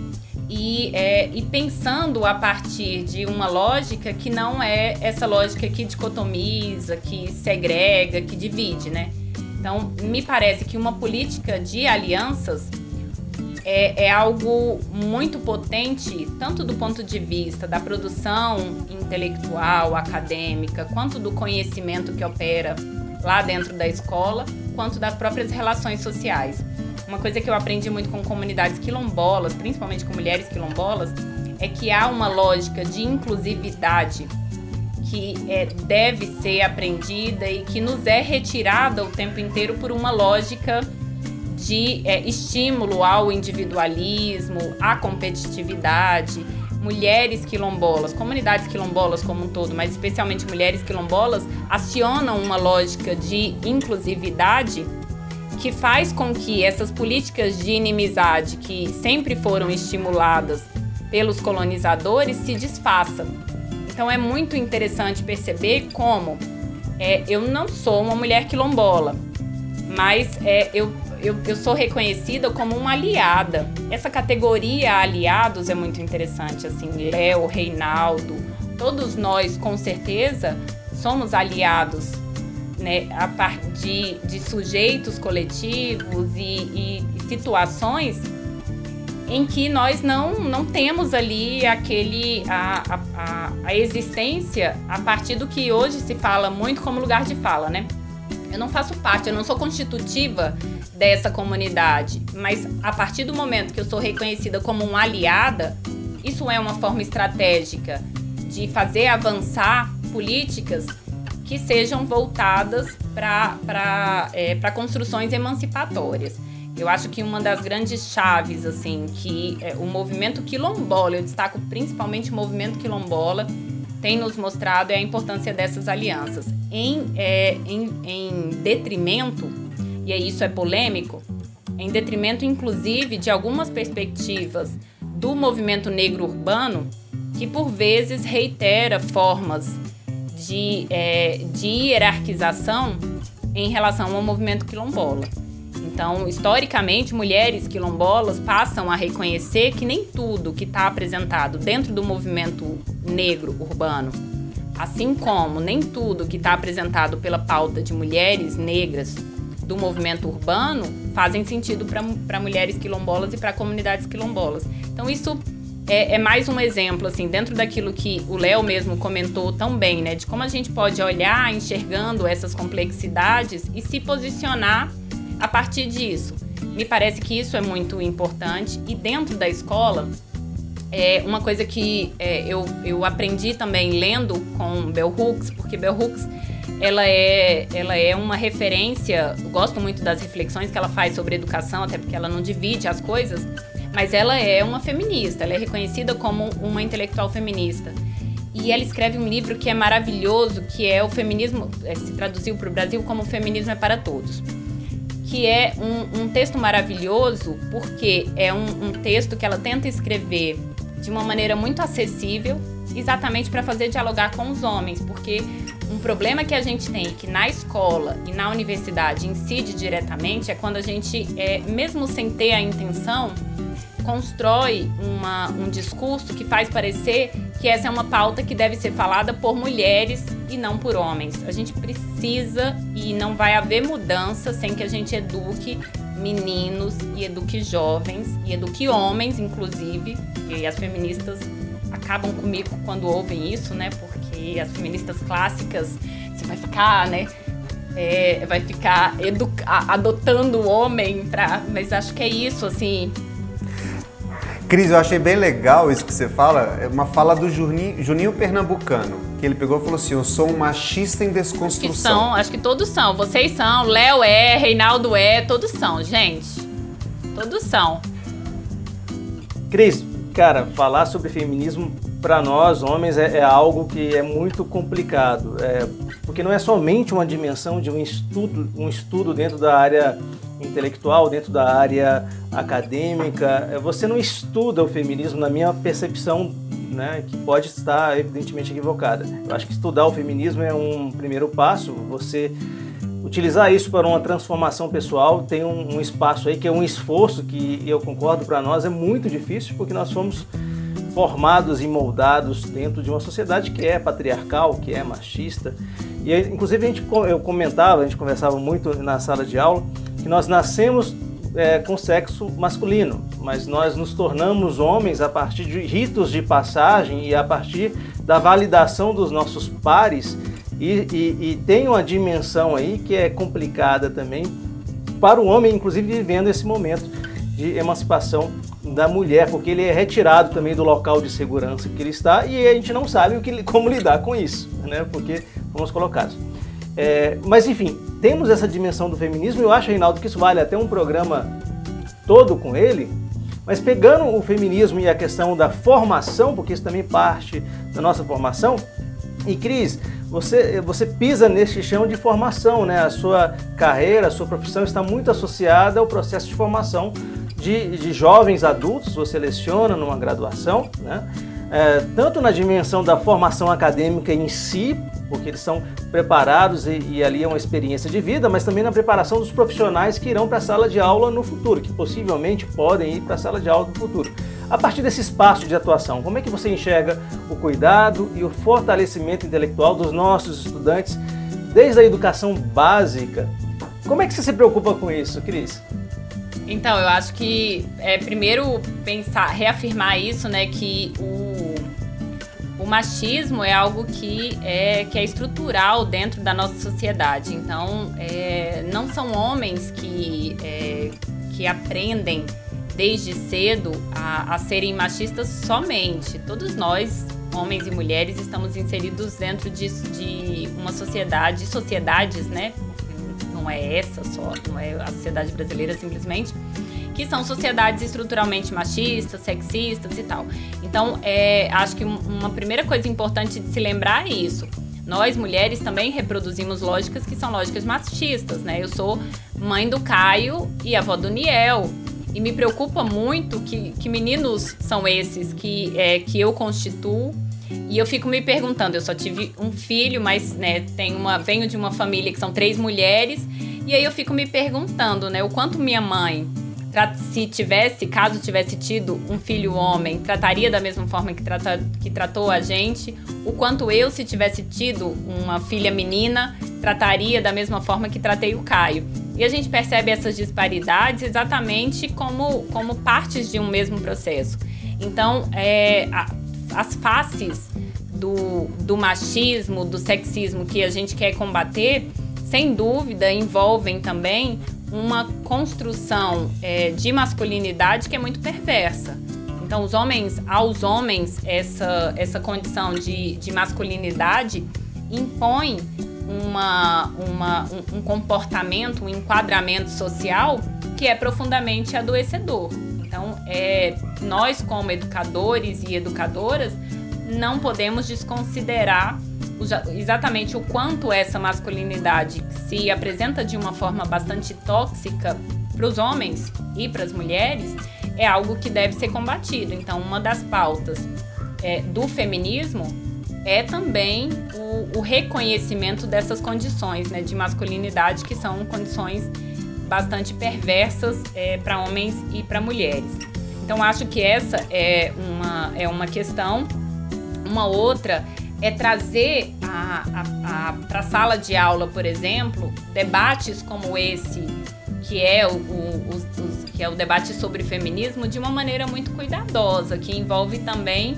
e, é, e pensando a partir de uma lógica que não é essa lógica que dicotomiza, que segrega, que divide, né? Então, me parece que uma política de alianças é, é, algo muito potente, tanto do ponto de vista da produção intelectual, acadêmica, quanto do conhecimento que opera lá dentro da escola, quanto das próprias relações sociais. Uma coisa que eu aprendi muito com comunidades quilombolas, principalmente com mulheres quilombolas, é que há uma lógica de inclusividade que é, deve ser aprendida e que nos é retirada o tempo inteiro por uma lógica de é, estímulo ao individualismo, à competitividade. Mulheres quilombolas, comunidades quilombolas como um todo, mas especialmente mulheres quilombolas, acionam uma lógica de inclusividade que faz com que essas políticas de inimizade que sempre foram estimuladas pelos colonizadores se desfaçam. Então é muito interessante perceber como é, eu não sou uma mulher quilombola, mas é, eu, eu, eu sou reconhecida como uma aliada. Essa categoria aliados é muito interessante, assim, Léo, Reinaldo, todos nós com certeza somos aliados né, a partir de sujeitos coletivos e, e, e situações em que nós não, não temos ali aquele a, a, a, existência a partir do que hoje se fala muito como lugar de fala, né? Eu não faço parte, eu não sou constitutiva dessa comunidade, mas a partir do momento que eu sou reconhecida como uma aliada, isso é uma forma estratégica de fazer avançar políticas que sejam voltadas para é, construções emancipatórias. Eu acho que uma das grandes chaves, assim, que é, o movimento quilombola, eu destaco principalmente o movimento quilombola, tem nos mostrado é a importância dessas alianças. Em, é, em, em detrimento, e isso é polêmico, em detrimento, inclusive, de algumas perspectivas do movimento negro urbano, que por vezes reitera formas de, é, de hierarquização em relação ao movimento quilombola. Então, historicamente, mulheres quilombolas passam a reconhecer que nem tudo que está apresentado dentro do movimento negro urbano, assim como nem tudo que está apresentado pela pauta de mulheres negras do movimento urbano, fazem sentido para mulheres quilombolas e para comunidades quilombolas. Então, isso é, é, mais um exemplo, assim, dentro daquilo que o Léo mesmo comentou tão bem, né? De como a gente pode olhar enxergando essas complexidades e se posicionar a partir disso. Me parece que isso é muito importante e dentro da escola é uma coisa que é, eu, eu aprendi também lendo com Bell Hooks, porque Bell Hooks ela é, ela é uma referência, gosto muito das reflexões que ela faz sobre educação, até porque ela não divide as coisas, mas ela é uma feminista, ela é reconhecida como uma intelectual feminista. E ela escreve um livro que é maravilhoso, que é o feminismo, é, se traduziu para o Brasil como Feminismo é para Todos que é um, um texto maravilhoso, porque é um, um texto que ela tenta escrever de uma maneira muito acessível, exatamente para fazer dialogar com os homens, porque um problema que a gente tem que na escola e na universidade incide diretamente é quando a gente, é, mesmo sem ter a intenção, constrói uma, um discurso que faz parecer que essa é uma pauta que deve ser falada por mulheres e não por homens. A gente precisa e não vai haver mudança sem que a gente eduque meninos e eduque jovens e eduque homens, inclusive. E as feministas acabam comigo quando ouvem isso, né? Porque as feministas clássicas, você vai ficar, né? É, vai ficar adotando o homem para, mas acho que é isso, assim. Cris, eu achei bem legal isso que você fala, é uma fala do Juninho, Juninho Pernambucano, que ele pegou e falou assim, eu sou um machista em desconstrução. Acho que são, acho que todos são, vocês são, Léo é, Reinaldo é, todos são, gente. Todos são. Cris, cara, falar sobre feminismo para nós, homens, é, é, algo que é muito complicado, é, porque não é somente uma dimensão de um estudo, um estudo dentro da área intelectual, dentro da área acadêmica. É, você não estuda o feminismo, na minha percepção, né, que pode estar evidentemente equivocada. Eu acho que estudar o feminismo é um primeiro passo. Você utilizar isso para uma transformação pessoal tem um, um espaço aí que é um esforço que eu concordo para nós é muito difícil porque nós fomos formados e moldados dentro de uma sociedade que é patriarcal, que é machista. E inclusive a gente eu comentava, a gente conversava muito na sala de aula que nós nascemos é, com sexo masculino, mas nós nos tornamos homens a partir de ritos de passagem e a partir da validação dos nossos pares e, e, e tem uma dimensão aí que é complicada também para o homem, inclusive vivendo esse momento de emancipação da mulher, porque ele é retirado também do local de segurança que ele está e a gente não sabe o que, como lidar com isso, né? Porque fomos colocados. É, mas enfim, temos essa dimensão do feminismo e eu acho, Reinaldo, que isso vale até um programa todo com ele. Mas pegando o feminismo e a questão da formação, porque isso também parte da nossa formação, e Cris, você, você pisa neste chão de formação, né? A sua carreira, a sua profissão está muito associada ao processo de formação de, de jovens adultos, você leciona numa graduação, né? É, tanto na dimensão da formação acadêmica em si, porque eles são preparados e, e, ali é uma experiência de vida, mas também na preparação dos profissionais que irão para a sala de aula no futuro, que possivelmente podem ir para a sala de aula no futuro. A partir desse espaço de atuação, como é que você enxerga o cuidado e o fortalecimento intelectual dos nossos estudantes desde a educação básica. Como é que você se preocupa com isso, Cris? Então, eu acho que é primeiro pensar, reafirmar isso, né, que o, o machismo é algo que é, que é estrutural dentro da nossa sociedade. Então, é, não são homens que, é, que aprendem desde cedo a, a serem machistas somente. Todos nós, homens e mulheres, estamos inseridos dentro de, de uma sociedade, sociedades, né, não é essa só, não é a sociedade brasileira simplesmente, que são sociedades estruturalmente machistas, sexistas e tal. Então, é, acho que uma primeira coisa importante de se lembrar é isso. Nós, mulheres, também reproduzimos lógicas que são lógicas machistas, né? Eu sou mãe do Caio e avó do Niel. E me preocupa muito que, que meninos são esses que, é, que eu constituo e eu fico me perguntando, eu só tive um filho, mas né, tenho uma, venho de uma família que são três mulheres, e aí eu fico me perguntando, né, o quanto minha mãe, se tivesse, caso tivesse tido um filho homem, trataria da mesma forma que, trata, que tratou a gente, o quanto eu, se tivesse tido uma filha menina, trataria da mesma forma que tratei o Caio. E a gente percebe essas disparidades exatamente como, como partes de um mesmo processo. Então, é, a, as faces do, do machismo, do sexismo que a gente quer combater, sem dúvida, envolvem também uma construção é, de masculinidade que é muito perversa. Então, os homens, aos homens, essa, essa condição de, de masculinidade impõe uma, uma, um, um comportamento, um enquadramento social que é profundamente adoecedor. Então, é, nós, como educadores e educadoras, não podemos desconsiderar exatamente o quanto essa masculinidade se apresenta de uma forma bastante tóxica para os homens e para as mulheres é algo que deve ser combatido. Então, uma das pautas é, do feminismo é também o, o reconhecimento dessas condições né, de masculinidade, que são condições bastante perversas é, para homens e para mulheres. Então, acho que essa é uma, é uma questão. Uma outra é trazer para a sala de aula, por exemplo, debates como esse, que é o, o, o, que é o debate sobre feminismo, de uma maneira muito cuidadosa, que envolve também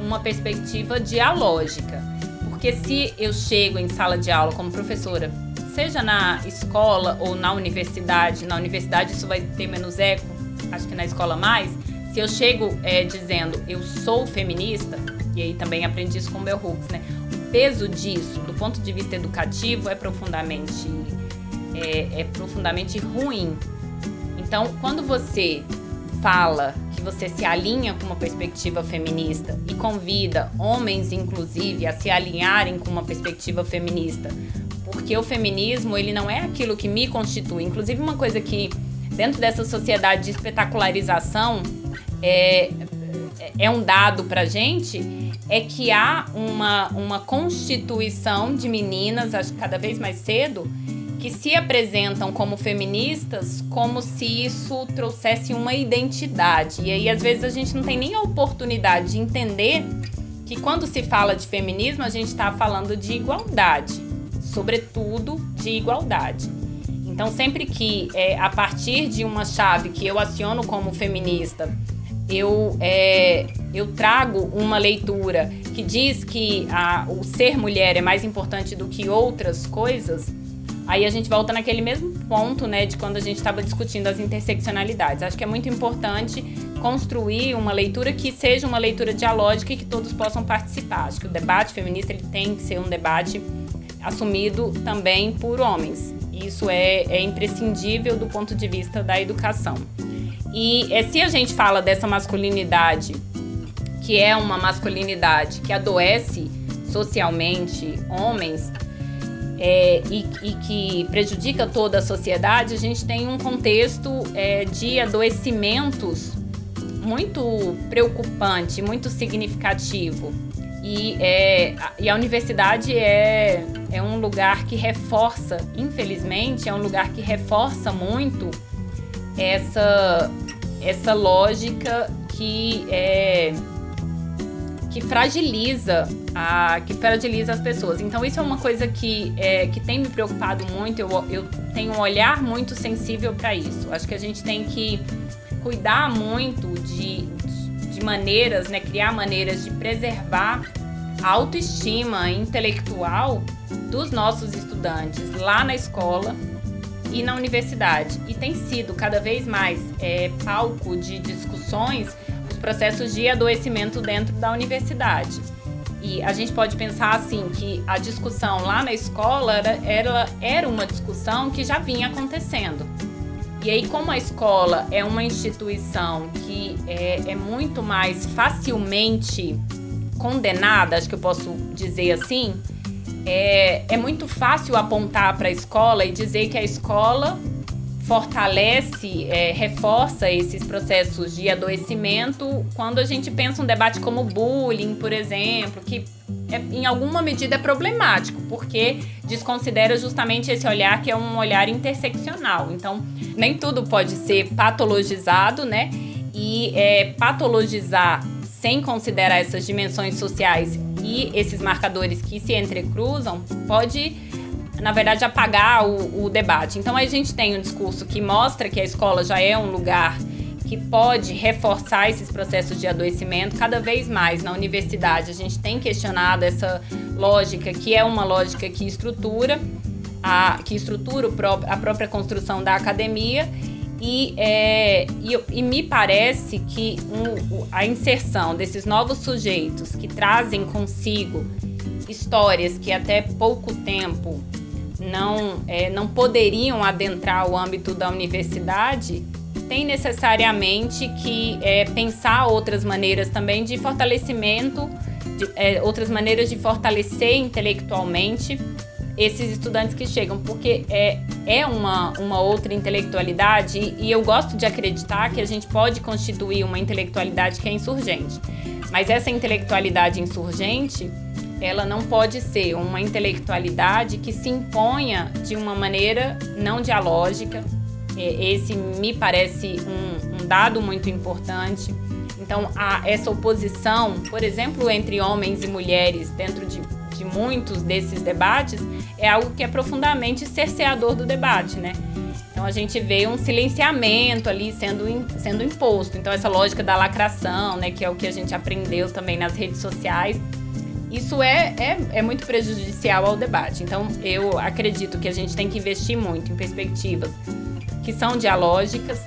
uma perspectiva dialógica. Porque se eu chego em sala de aula como professora seja na escola ou na universidade, na universidade isso vai ter menos eco, acho que na escola mais. Se eu chego é, dizendo eu sou feminista, e aí também aprendi isso com o Bell Hooks, né? O peso disso, do ponto de vista educativo, é profundamente, é, é profundamente ruim. Então, quando você fala que você se alinha com uma perspectiva feminista e convida homens, inclusive, a se alinharem com uma perspectiva feminista, porque o feminismo ele não é aquilo que me constitui. Inclusive uma coisa que dentro dessa sociedade de espetacularização é, é um dado para gente é que há uma, uma constituição de meninas, acho que cada vez mais cedo, que se apresentam como feministas como se isso trouxesse uma identidade. E aí, às vezes, a gente não tem nem a oportunidade de entender que quando se fala de feminismo, a gente está falando de igualdade sobretudo de igualdade. Então, sempre que é, a partir de uma chave que eu aciono como feminista, eu, é, eu trago uma leitura que diz que a, o ser mulher é mais importante do que outras coisas, aí a gente volta naquele mesmo ponto, né, de quando a gente estava discutindo as interseccionalidades. Acho que é muito importante construir uma leitura que seja uma leitura dialógica e que todos possam participar. Acho que o debate feminista ele tem que ser um debate assumido também por homens. Isso é, é imprescindível do ponto de vista da educação. E é, se a gente fala dessa masculinidade, que é uma masculinidade que adoece socialmente homens é, e, e, que prejudica toda a sociedade, a gente tem um contexto é, de adoecimentos muito preocupante, muito significativo. E, é, e a universidade é, é um lugar que reforça, infelizmente, é um lugar que reforça muito essa, essa lógica que, é, que fragiliza a, que fragiliza as pessoas. Então isso é uma coisa que, é, que tem me preocupado muito, eu, eu tenho um olhar muito sensível para isso. Acho que a gente tem que cuidar muito de, de maneiras, né, criar maneiras de preservar a autoestima intelectual dos nossos estudantes lá na escola e na universidade. E tem sido cada vez mais é, palco de discussões os processos de adoecimento dentro da universidade. E a gente pode pensar assim que a discussão lá na escola era, era, era uma discussão que já vinha acontecendo. E aí, como a escola é uma instituição que é, é muito mais facilmente condenada, acho que eu posso dizer assim, é, é muito fácil apontar para a escola e dizer que a escola fortalece, é, reforça esses processos de adoecimento quando a gente pensa um debate como bullying, por exemplo, que é, em alguma medida é problemático, porque desconsidera justamente esse olhar que é um olhar interseccional. Então, nem tudo pode ser patologizado, né? E é, patologizar sem considerar essas dimensões sociais e esses marcadores que se entrecruzam pode na verdade, apagar o, o debate. Então, a gente tem um discurso que mostra que a escola já é um lugar que pode reforçar esses processos de adoecimento cada vez mais na universidade. A gente tem questionado essa lógica, que é uma lógica que estrutura a, que estrutura a própria construção da academia e, é, e, e, me parece que um, a inserção desses novos sujeitos que trazem consigo histórias que até pouco tempo não, é, não poderiam adentrar o âmbito da universidade, tem necessariamente que é, pensar outras maneiras também de fortalecimento, de, é, outras maneiras de fortalecer intelectualmente esses estudantes que chegam, porque é, é uma, uma outra intelectualidade e, eu gosto de acreditar que a gente pode constituir uma intelectualidade que é insurgente. Mas essa intelectualidade insurgente ela não pode ser uma intelectualidade que se imponha de uma maneira não dialógica. Esse me parece um, um dado muito importante. Então, essa oposição, por exemplo, entre homens e mulheres dentro de, de muitos desses debates, é algo que é profundamente cerceador do debate, né? Então a gente vê um silenciamento ali sendo, sendo imposto. Então essa lógica da lacração, né, que é o que a gente aprendeu também nas redes sociais, isso é, é, é muito prejudicial ao debate. Então, eu acredito que a gente tem que investir muito em perspectivas que são dialógicas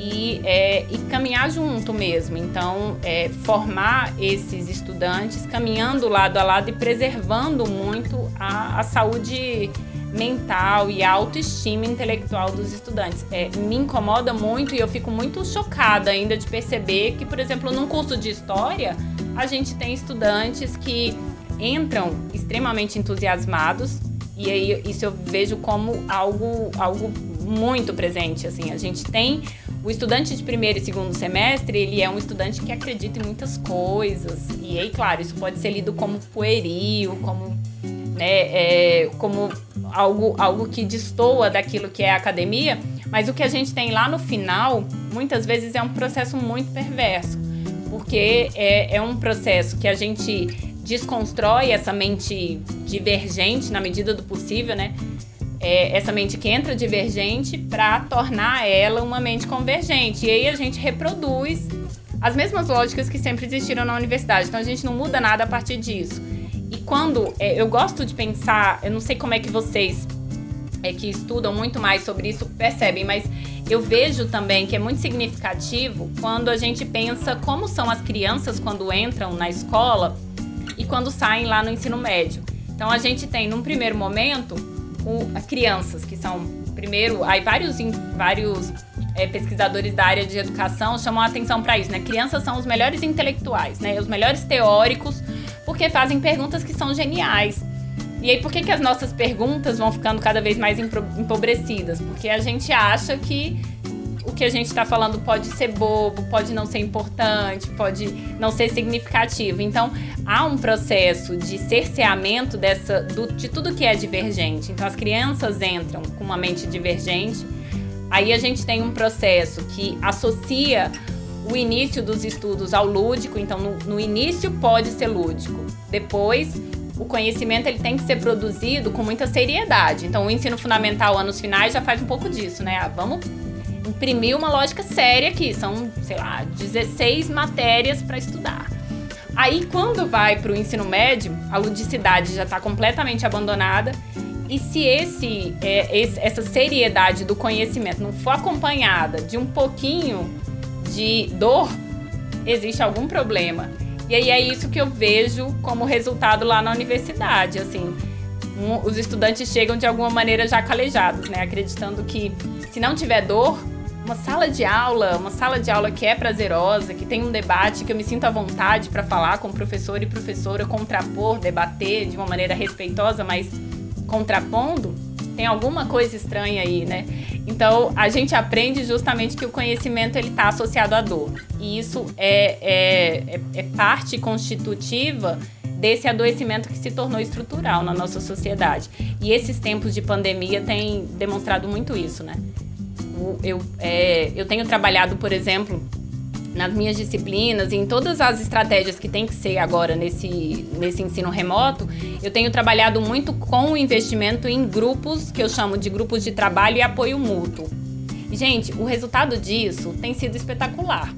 e, é, e caminhar junto mesmo. Então, é, formar esses estudantes caminhando lado a lado e preservando muito a, a saúde mental e a autoestima intelectual dos estudantes. É, me incomoda muito e eu fico muito chocada ainda de perceber que, por exemplo, num curso de história, a gente tem estudantes que entram extremamente entusiasmados e aí isso eu vejo como algo, algo muito presente. Assim, a gente tem o estudante de primeiro e segundo semestre, ele é um estudante que acredita em muitas coisas. E aí, claro, isso pode ser lido como pueril, como, né, é, como algo, algo que destoa daquilo que é a academia. Mas o que a gente tem lá no final, muitas vezes é um processo muito perverso porque é, é um processo que a gente desconstrói essa mente divergente na medida do possível, né? É, essa mente que entra divergente para tornar ela uma mente convergente. E aí a gente reproduz as mesmas lógicas que sempre existiram na universidade. Então a gente não muda nada a partir disso. E quando é, eu gosto de pensar, eu não sei como é que vocês é, que estudam muito mais sobre isso percebem, mas eu vejo também que é muito significativo quando a gente pensa como são as crianças quando entram na escola e quando saem lá no ensino médio. Então a gente tem num primeiro momento as crianças que são primeiro, aí vários vários é, pesquisadores da área de educação chamam a atenção para isso, né? Crianças são os melhores intelectuais, né? Os melhores teóricos, porque fazem perguntas que são geniais. E aí, por que, que as nossas perguntas vão ficando cada vez mais empobrecidas? Porque a gente acha que o que a gente está falando pode ser bobo, pode não ser importante, pode não ser significativo. Então, há um processo de cerceamento dessa, do, de tudo que é divergente. Então, as crianças entram com uma mente divergente. Aí a gente tem um processo que associa o início dos estudos ao lúdico, então no, no início pode ser lúdico. Depois, o conhecimento ele tem que ser produzido com muita seriedade. Então, o ensino fundamental, anos finais, já faz um pouco disso, né? Ah, vamos imprimir uma lógica séria aqui. São, sei lá, 16 matérias para estudar. Aí, quando vai para o ensino médio, a ludicidade já está completamente abandonada. E se esse, é, esse, essa seriedade do conhecimento não for acompanhada de um pouquinho de dor, existe algum problema. E aí é isso que eu vejo como resultado lá na universidade, assim. Um, os estudantes chegam de alguma maneira já calejados, né? Acreditando que se não tiver dor, uma sala de aula, uma sala de aula que é prazerosa, que tem um debate, que eu me sinto à vontade para falar com professor e professora, contrapor, debater de uma maneira respeitosa, mas contrapondo, tem alguma coisa estranha aí, né? Então a gente aprende justamente que o conhecimento ele está associado à dor e isso é, é, é, é parte constitutiva desse adoecimento que se tornou estrutural na nossa sociedade. E esses tempos de pandemia têm demonstrado muito isso, né? Eu, é, eu tenho trabalhado, por exemplo, nas minhas disciplinas, em todas as estratégias que tem que ser agora nesse, nesse ensino remoto, eu tenho trabalhado muito com o investimento em grupos, que eu chamo de grupos de trabalho e apoio mútuo. Gente, o resultado disso tem sido espetacular.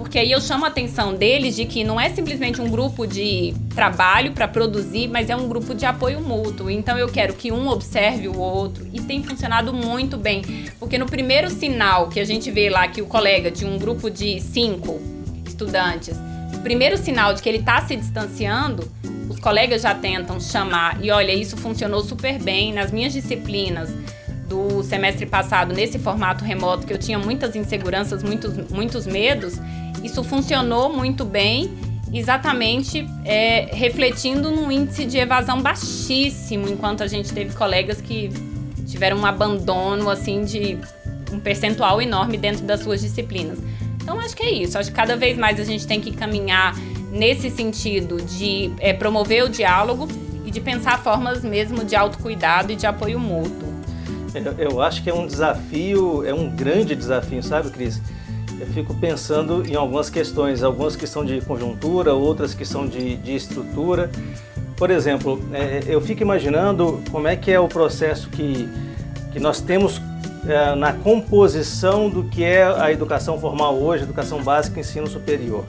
Porque aí eu chamo a atenção deles de que não é simplesmente um grupo de trabalho para produzir, mas é um grupo de apoio mútuo. Então eu quero que um observe o outro e tem funcionado muito bem. Porque no primeiro sinal que a gente vê lá que o colega de um grupo de cinco estudantes, o primeiro sinal de que ele está se distanciando, os colegas já tentam chamar e olha, isso funcionou super bem nas minhas disciplinas do semestre passado nesse formato remoto que eu tinha muitas inseguranças, muitos, muitos medos, isso funcionou muito bem, exatamente é, refletindo num índice de evasão baixíssimo, enquanto a gente teve colegas que tiveram um abandono assim de um percentual enorme dentro das suas disciplinas. Então acho que é isso. Acho que cada vez mais a gente tem que caminhar nesse sentido de é, promover o diálogo e de pensar formas mesmo de autocuidado e de apoio mútuo. Eu, eu acho que é um desafio, é um grande desafio, sabe, Cris? eu fico pensando em algumas questões, algumas que são de conjuntura, outras que são de, de estrutura. Por exemplo, é, eu fico imaginando como é que é o processo que, que nós temos é, na composição do que é a educação formal hoje, educação básica e ensino superior.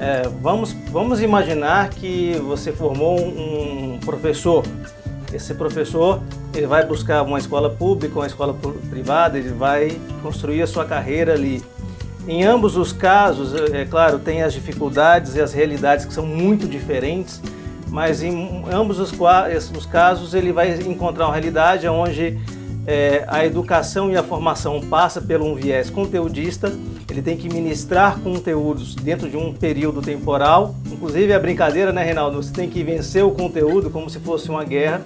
É, vamos, vamos imaginar que você formou um professor. Esse professor ele vai buscar uma escola pública, uma escola privada, ele vai construir a sua carreira ali. Em ambos os casos, é, é claro, tem as dificuldades e as realidades que são muito diferentes, mas em ambos os, os casos ele vai encontrar uma realidade onde é, a educação e a formação passa por um viés conteudista, ele tem que ministrar conteúdos dentro de um período temporal, inclusive a brincadeira, né, Reinaldo? Você tem que vencer o conteúdo como se fosse uma guerra.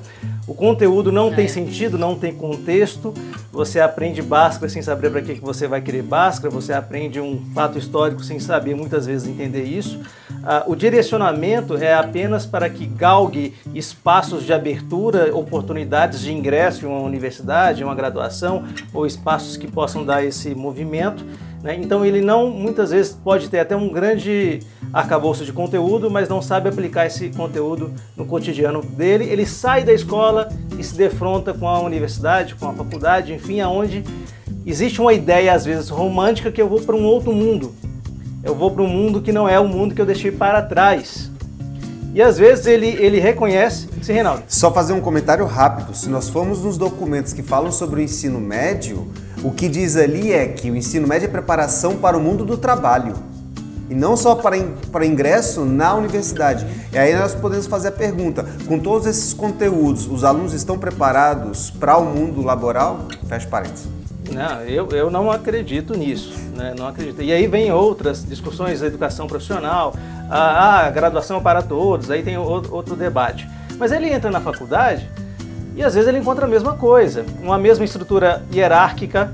O conteúdo não tem é. sentido, não tem contexto. Você aprende Bhaskara sem saber para que, que você vai querer Bhaskara. Você aprende um fato histórico sem saber muitas vezes entender isso. Ah, o direcionamento é apenas para que galgue espaços de abertura, oportunidades de ingresso em uma universidade, em uma graduação, ou espaços que possam dar esse movimento. Né? Então ele não, muitas vezes, pode ter até um grande arcabouço de conteúdo, mas não sabe aplicar esse conteúdo no cotidiano dele. Ele sai da escola e se defronta com a universidade, com a faculdade, enfim, aonde existe uma ideia às vezes romântica que eu vou para um outro mundo. Eu vou para um mundo que não é o mundo que eu deixei para trás. E às vezes ele, ele reconhece. Sim, Reinaldo. Só fazer um comentário rápido. Se nós formos nos documentos que falam sobre o ensino médio, o que diz ali é que o ensino médio é preparação para o mundo do trabalho. E não só para, para ingresso na universidade. E aí nós podemos fazer a pergunta: com todos esses conteúdos, os alunos estão preparados para o mundo laboral? Fecha parênteses. Não, eu, eu não acredito nisso, né? não acredito. E aí vem outras discussões da educação profissional, a, a graduação para todos, aí tem outro, outro debate. Mas ele entra na faculdade e às vezes ele encontra a mesma coisa, uma mesma estrutura hierárquica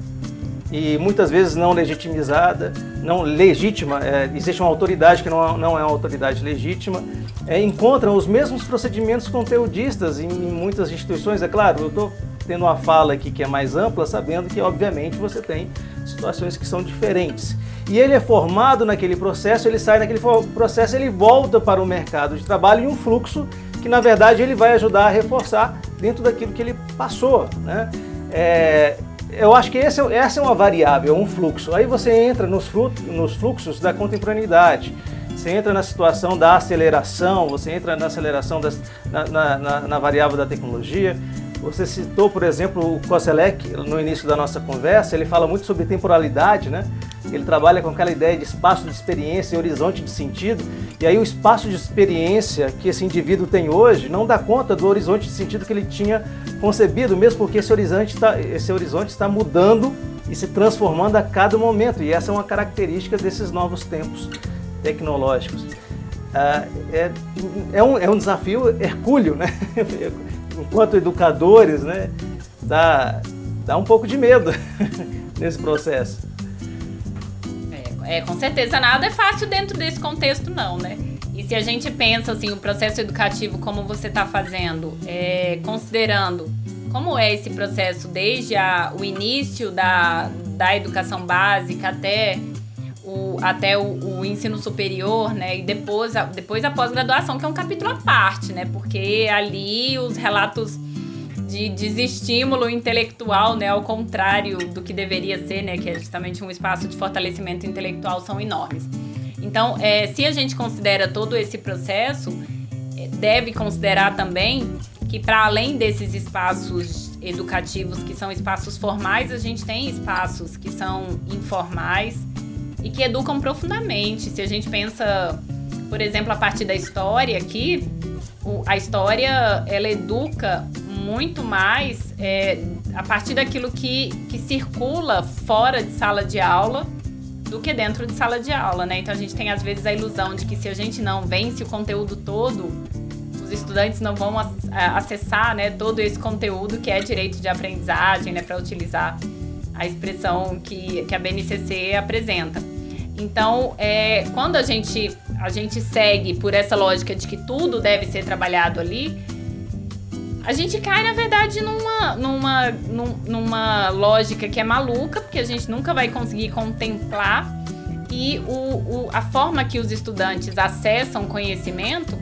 e muitas vezes não legitimizada, não legítima, é, existe uma autoridade que não, não é uma autoridade legítima, é, encontram os mesmos procedimentos conteudistas em, em muitas instituições, é claro, eu estou tendo uma fala aqui que é mais ampla, sabendo que, obviamente, você tem situações que são diferentes. E ele é formado naquele processo, ele sai naquele processo, ele volta para o mercado de trabalho em um fluxo que, na verdade, ele vai ajudar a reforçar dentro daquilo que ele passou. Né? É, eu acho que esse, é essa é uma variável, um fluxo. Aí você entra nos, nos fluxos da contemporaneidade, você entra na situação da aceleração, você entra na aceleração das, na, na, na, na variável da tecnologia. Você citou, por exemplo, o Koselec no início da nossa conversa, ele fala muito sobre temporalidade, né? Ele trabalha com aquela ideia de espaço de experiência e horizonte de sentido. E aí o espaço de experiência que esse indivíduo tem hoje não dá conta do horizonte de sentido que ele tinha concebido, mesmo porque esse horizonte está, esse horizonte está mudando e se transformando a cada momento. E essa é uma característica desses novos tempos tecnológicos. Ah, é, é, um, é um desafio hercúleo, né? Enquanto educadores, né? Dá, dá um pouco de medo nesse processo. É, com certeza nada é fácil dentro desse contexto, não, né? E se a gente pensa assim, o processo educativo como você está fazendo, é, considerando como é esse processo desde a, o início da, da educação básica até o, até o, o, ensino superior, né? E depois a, depois a pós-graduação, que é um capítulo à parte, né? Porque ali os relatos de desestímulo intelectual, né, ao contrário do que deveria ser, né, que é justamente um espaço de fortalecimento intelectual, são enormes. Então, é, se a gente considera todo esse processo, é, deve considerar também que para além desses espaços educativos que são espaços formais, a gente tem espaços que são informais e que educam profundamente. Se a gente pensa, por exemplo, a partir da história aqui, a história ela educa muito mais é, a partir daquilo que, que circula fora de sala de aula do que dentro de sala de aula, né? Então a gente tem às vezes a ilusão de que se a gente não vence o conteúdo todo, os estudantes não vão acessar, né, todo esse conteúdo que é direito de aprendizagem, né, para utilizar a expressão que, que a BNCC apresenta. Então, é, quando a gente, a gente segue por essa lógica de que tudo deve ser trabalhado ali, a gente cai, na verdade, numa, numa, numa lógica que é maluca, porque a gente nunca vai conseguir contemplar e o, o, a forma que os estudantes acessam conhecimento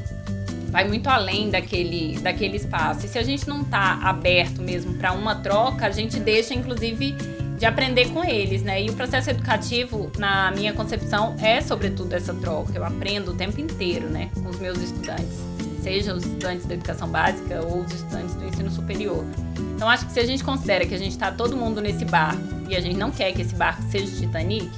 vai muito além daquele, daquele espaço. E se a gente não está aberto mesmo para uma troca, a gente deixa, inclusive, de aprender com eles, né? E o processo educativo, na minha concepção, é sobretudo essa troca. Eu aprendo o tempo inteiro, né, com os meus estudantes seja os estudantes da educação básica ou os estudantes do ensino superior. Então, acho que se a gente considera que a gente está todo mundo nesse barco e a gente não quer que esse barco seja o Titanic,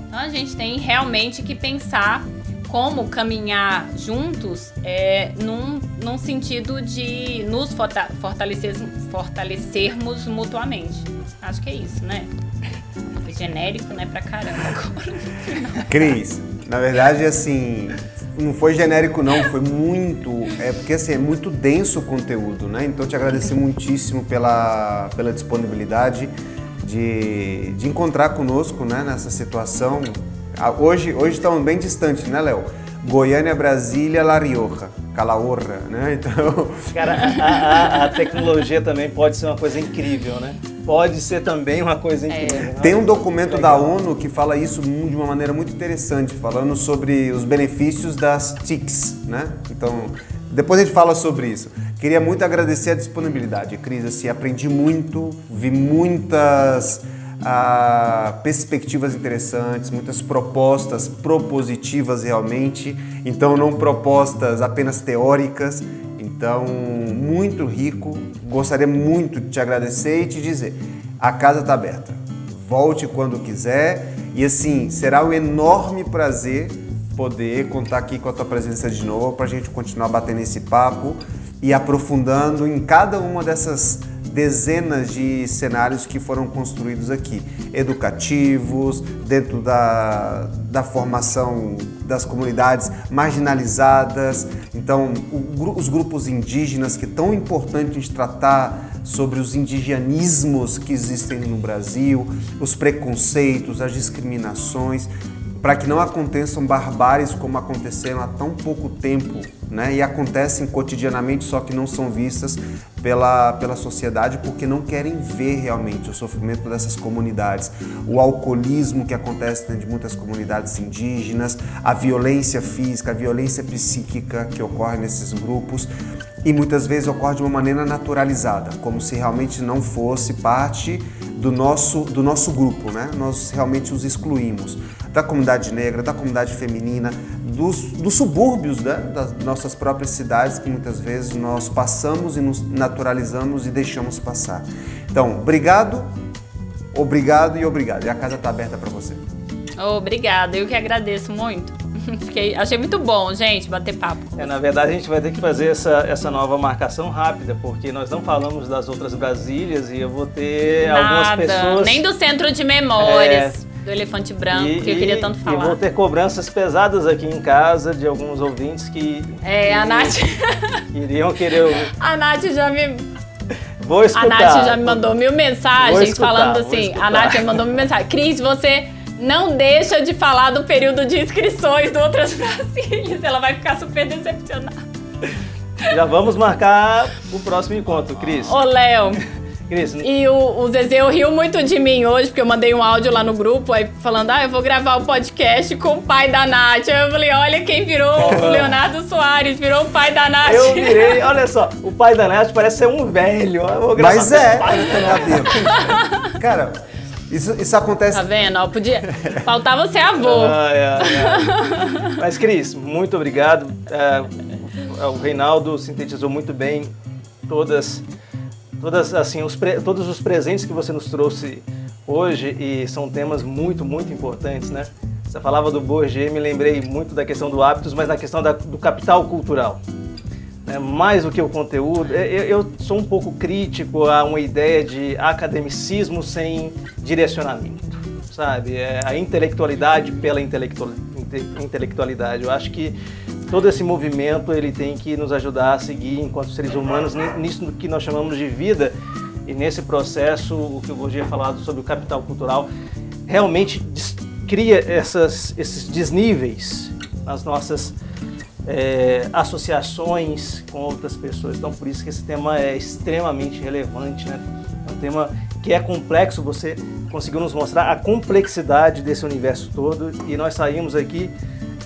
então a gente tem realmente que pensar como caminhar juntos é, num, num sentido de nos fortalecer, fortalecermos mutuamente. Acho que é isso, né? Foi genérico, né, pra caramba agora. Cris, na verdade, assim, não foi genérico não, foi muito, é porque assim, é muito denso o conteúdo, né? Então te agradecer muitíssimo pela, pela disponibilidade de, de encontrar conosco, né, nessa situação. Ah, hoje, hoje estamos bem distantes, né, Léo? Goiânia, Brasília, La Rioja, Calahorra, né? Então... Cara, a, a, a, tecnologia também pode ser uma coisa incrível, né? Pode ser também uma coisa é. incrível. É. Tem um documento da ONU que fala isso de uma maneira muito interessante, falando sobre os benefícios das TICs, né? Então, depois a gente fala sobre isso. Queria muito agradecer a disponibilidade, Cris, assim, aprendi muito, vi muitas ah, perspectivas interessantes, muitas propostas propositivas realmente, então não propostas apenas teóricas. Então, muito rico. Gostaria muito de te agradecer e te dizer: a casa está aberta. Volte quando quiser. E assim, será um enorme prazer poder contar aqui com a tua presença de novo para a gente continuar batendo esse papo e aprofundando em cada uma dessas dezenas de cenários que foram construídos aqui, educativos, dentro da, da formação das comunidades marginalizadas. Então, o, os grupos indígenas, que é tão importante a gente tratar sobre os indigenismos que existem no Brasil, os preconceitos, as discriminações, para que não aconteçam barbáries como aconteceram há tão pouco tempo né? E acontecem cotidianamente, só que não são vistas pela, pela sociedade porque não querem ver realmente o sofrimento dessas comunidades, o alcoolismo que acontece dentro de muitas comunidades indígenas, a violência física, a violência psíquica que ocorre nesses grupos e muitas vezes ocorre de uma maneira naturalizada, como se realmente não fosse parte do nosso, do nosso grupo, né? Nós realmente os excluímos da comunidade negra, da comunidade feminina, dos, dos subúrbios né? das nossas próprias cidades que muitas vezes nós passamos e nos naturalizamos e deixamos passar. Então, obrigado, obrigado e obrigado. E a casa está aberta para você. Obrigada, eu que agradeço muito. Fiquei, achei muito bom, gente, bater papo. É, na verdade, a gente vai ter que fazer essa, essa nova marcação rápida, porque nós não falamos das outras Brasílias e eu vou ter Nada, algumas pessoas. Nem do centro de memórias. É. Do elefante branco, E- que eu queria tanto E falar. vou ter cobranças pesadas aqui em casa de alguns ouvintes que É, a Nath. iriam querer. A Nath já me. Vou A escutar. Nath já me mandou mil mensagens escutar, falando assim. A Nath me mandou mil mensagens. Cris, você não deixa de falar do período de inscrições do Outras Brasílias. Ela vai ficar super decepcionada. Já vamos marcar o próximo encontro, Cris. Ô, Léo. Cris, E o, o Zezé riu muito de mim hoje, porque eu mandei um áudio lá no grupo, aí falando, ah, eu vou gravar o podcast com o pai da Nath. Aí eu falei, olha quem virou o Leonardo Soares, virou o pai da Nath. eu virei, olha só, o pai da Nath parece ser um velho. Eu vou gravar Mas com é, o pai. cabelo. Cara, isso, isso acontece. Tá vendo? Ó, podia... Faltava ser avô. Ai, ai, ai. Mas, Cris, muito obrigado. É, o Reinaldo sintetizou muito bem todas, todas assim, os todos os presentes que você nos trouxe hoje e são temas muito, muito importantes, né? Você falava do Bourget, me lembrei muito da questão do hábitos, mas na questão da- do capital cultural. né? Mais do que o conteúdo, eu, eu sou um pouco crítico a uma ideia de academicismo sem direcionamento, sabe? É a intelectualidade pela intelectual- inte- intelectualidade. Eu acho que todo esse movimento ele tem que nos ajudar a seguir enquanto seres humanos ni- nisso que nós chamamos de vida e nesse processo o que o Bourdieu falado sobre o capital cultural realmente cria essas, esses desníveis nas nossas é, associações com outras pessoas. Então, por isso que esse tema é extremamente relevante, né? É um tema que é complexo, você conseguiu nos mostrar a complexidade desse universo todo e nós saímos aqui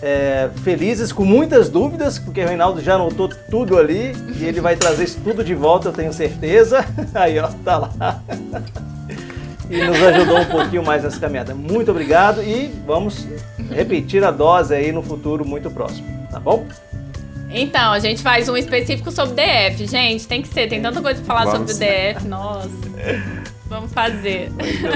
é, felizes, com muitas dúvidas, porque o Reinaldo já anotou tudo ali e ele vai trazer isso tudo de volta, eu tenho certeza. Aí, ó, tá lá. E nos ajudou um pouquinho mais nessa caminhada. Muito obrigado e vamos repetir a dose aí no futuro muito próximo, tá bom? Então, a gente faz um específico sobre DF. Gente, tem que ser. Tem tanta coisa pra falar Vamos. sobre o DF. Nossa. Vamos fazer.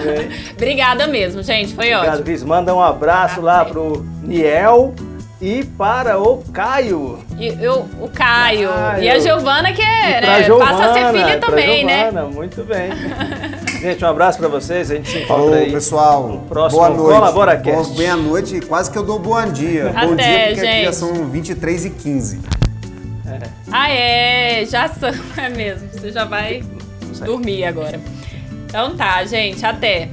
Obrigada mesmo, gente. Foi Obrigado, ótimo. Cris. Manda um abraço lá pro Niel e para o Caio. E eu, o Caio. Caio. E a Giovana, que é, né, Giovana, passa a ser filha também, né? Giovana, Muito bem. Gente, um abraço para vocês. A gente se encontra Falou, aí. pessoal. próximo boa noite. Colabora Cast. boa noite. Quase que eu dou bom dia. bom Até, dia, porque aqui gente. já são 23 e 15. Ah, é. Já são. É mesmo. Você já vai dormir agora. Então tá, gente. Até.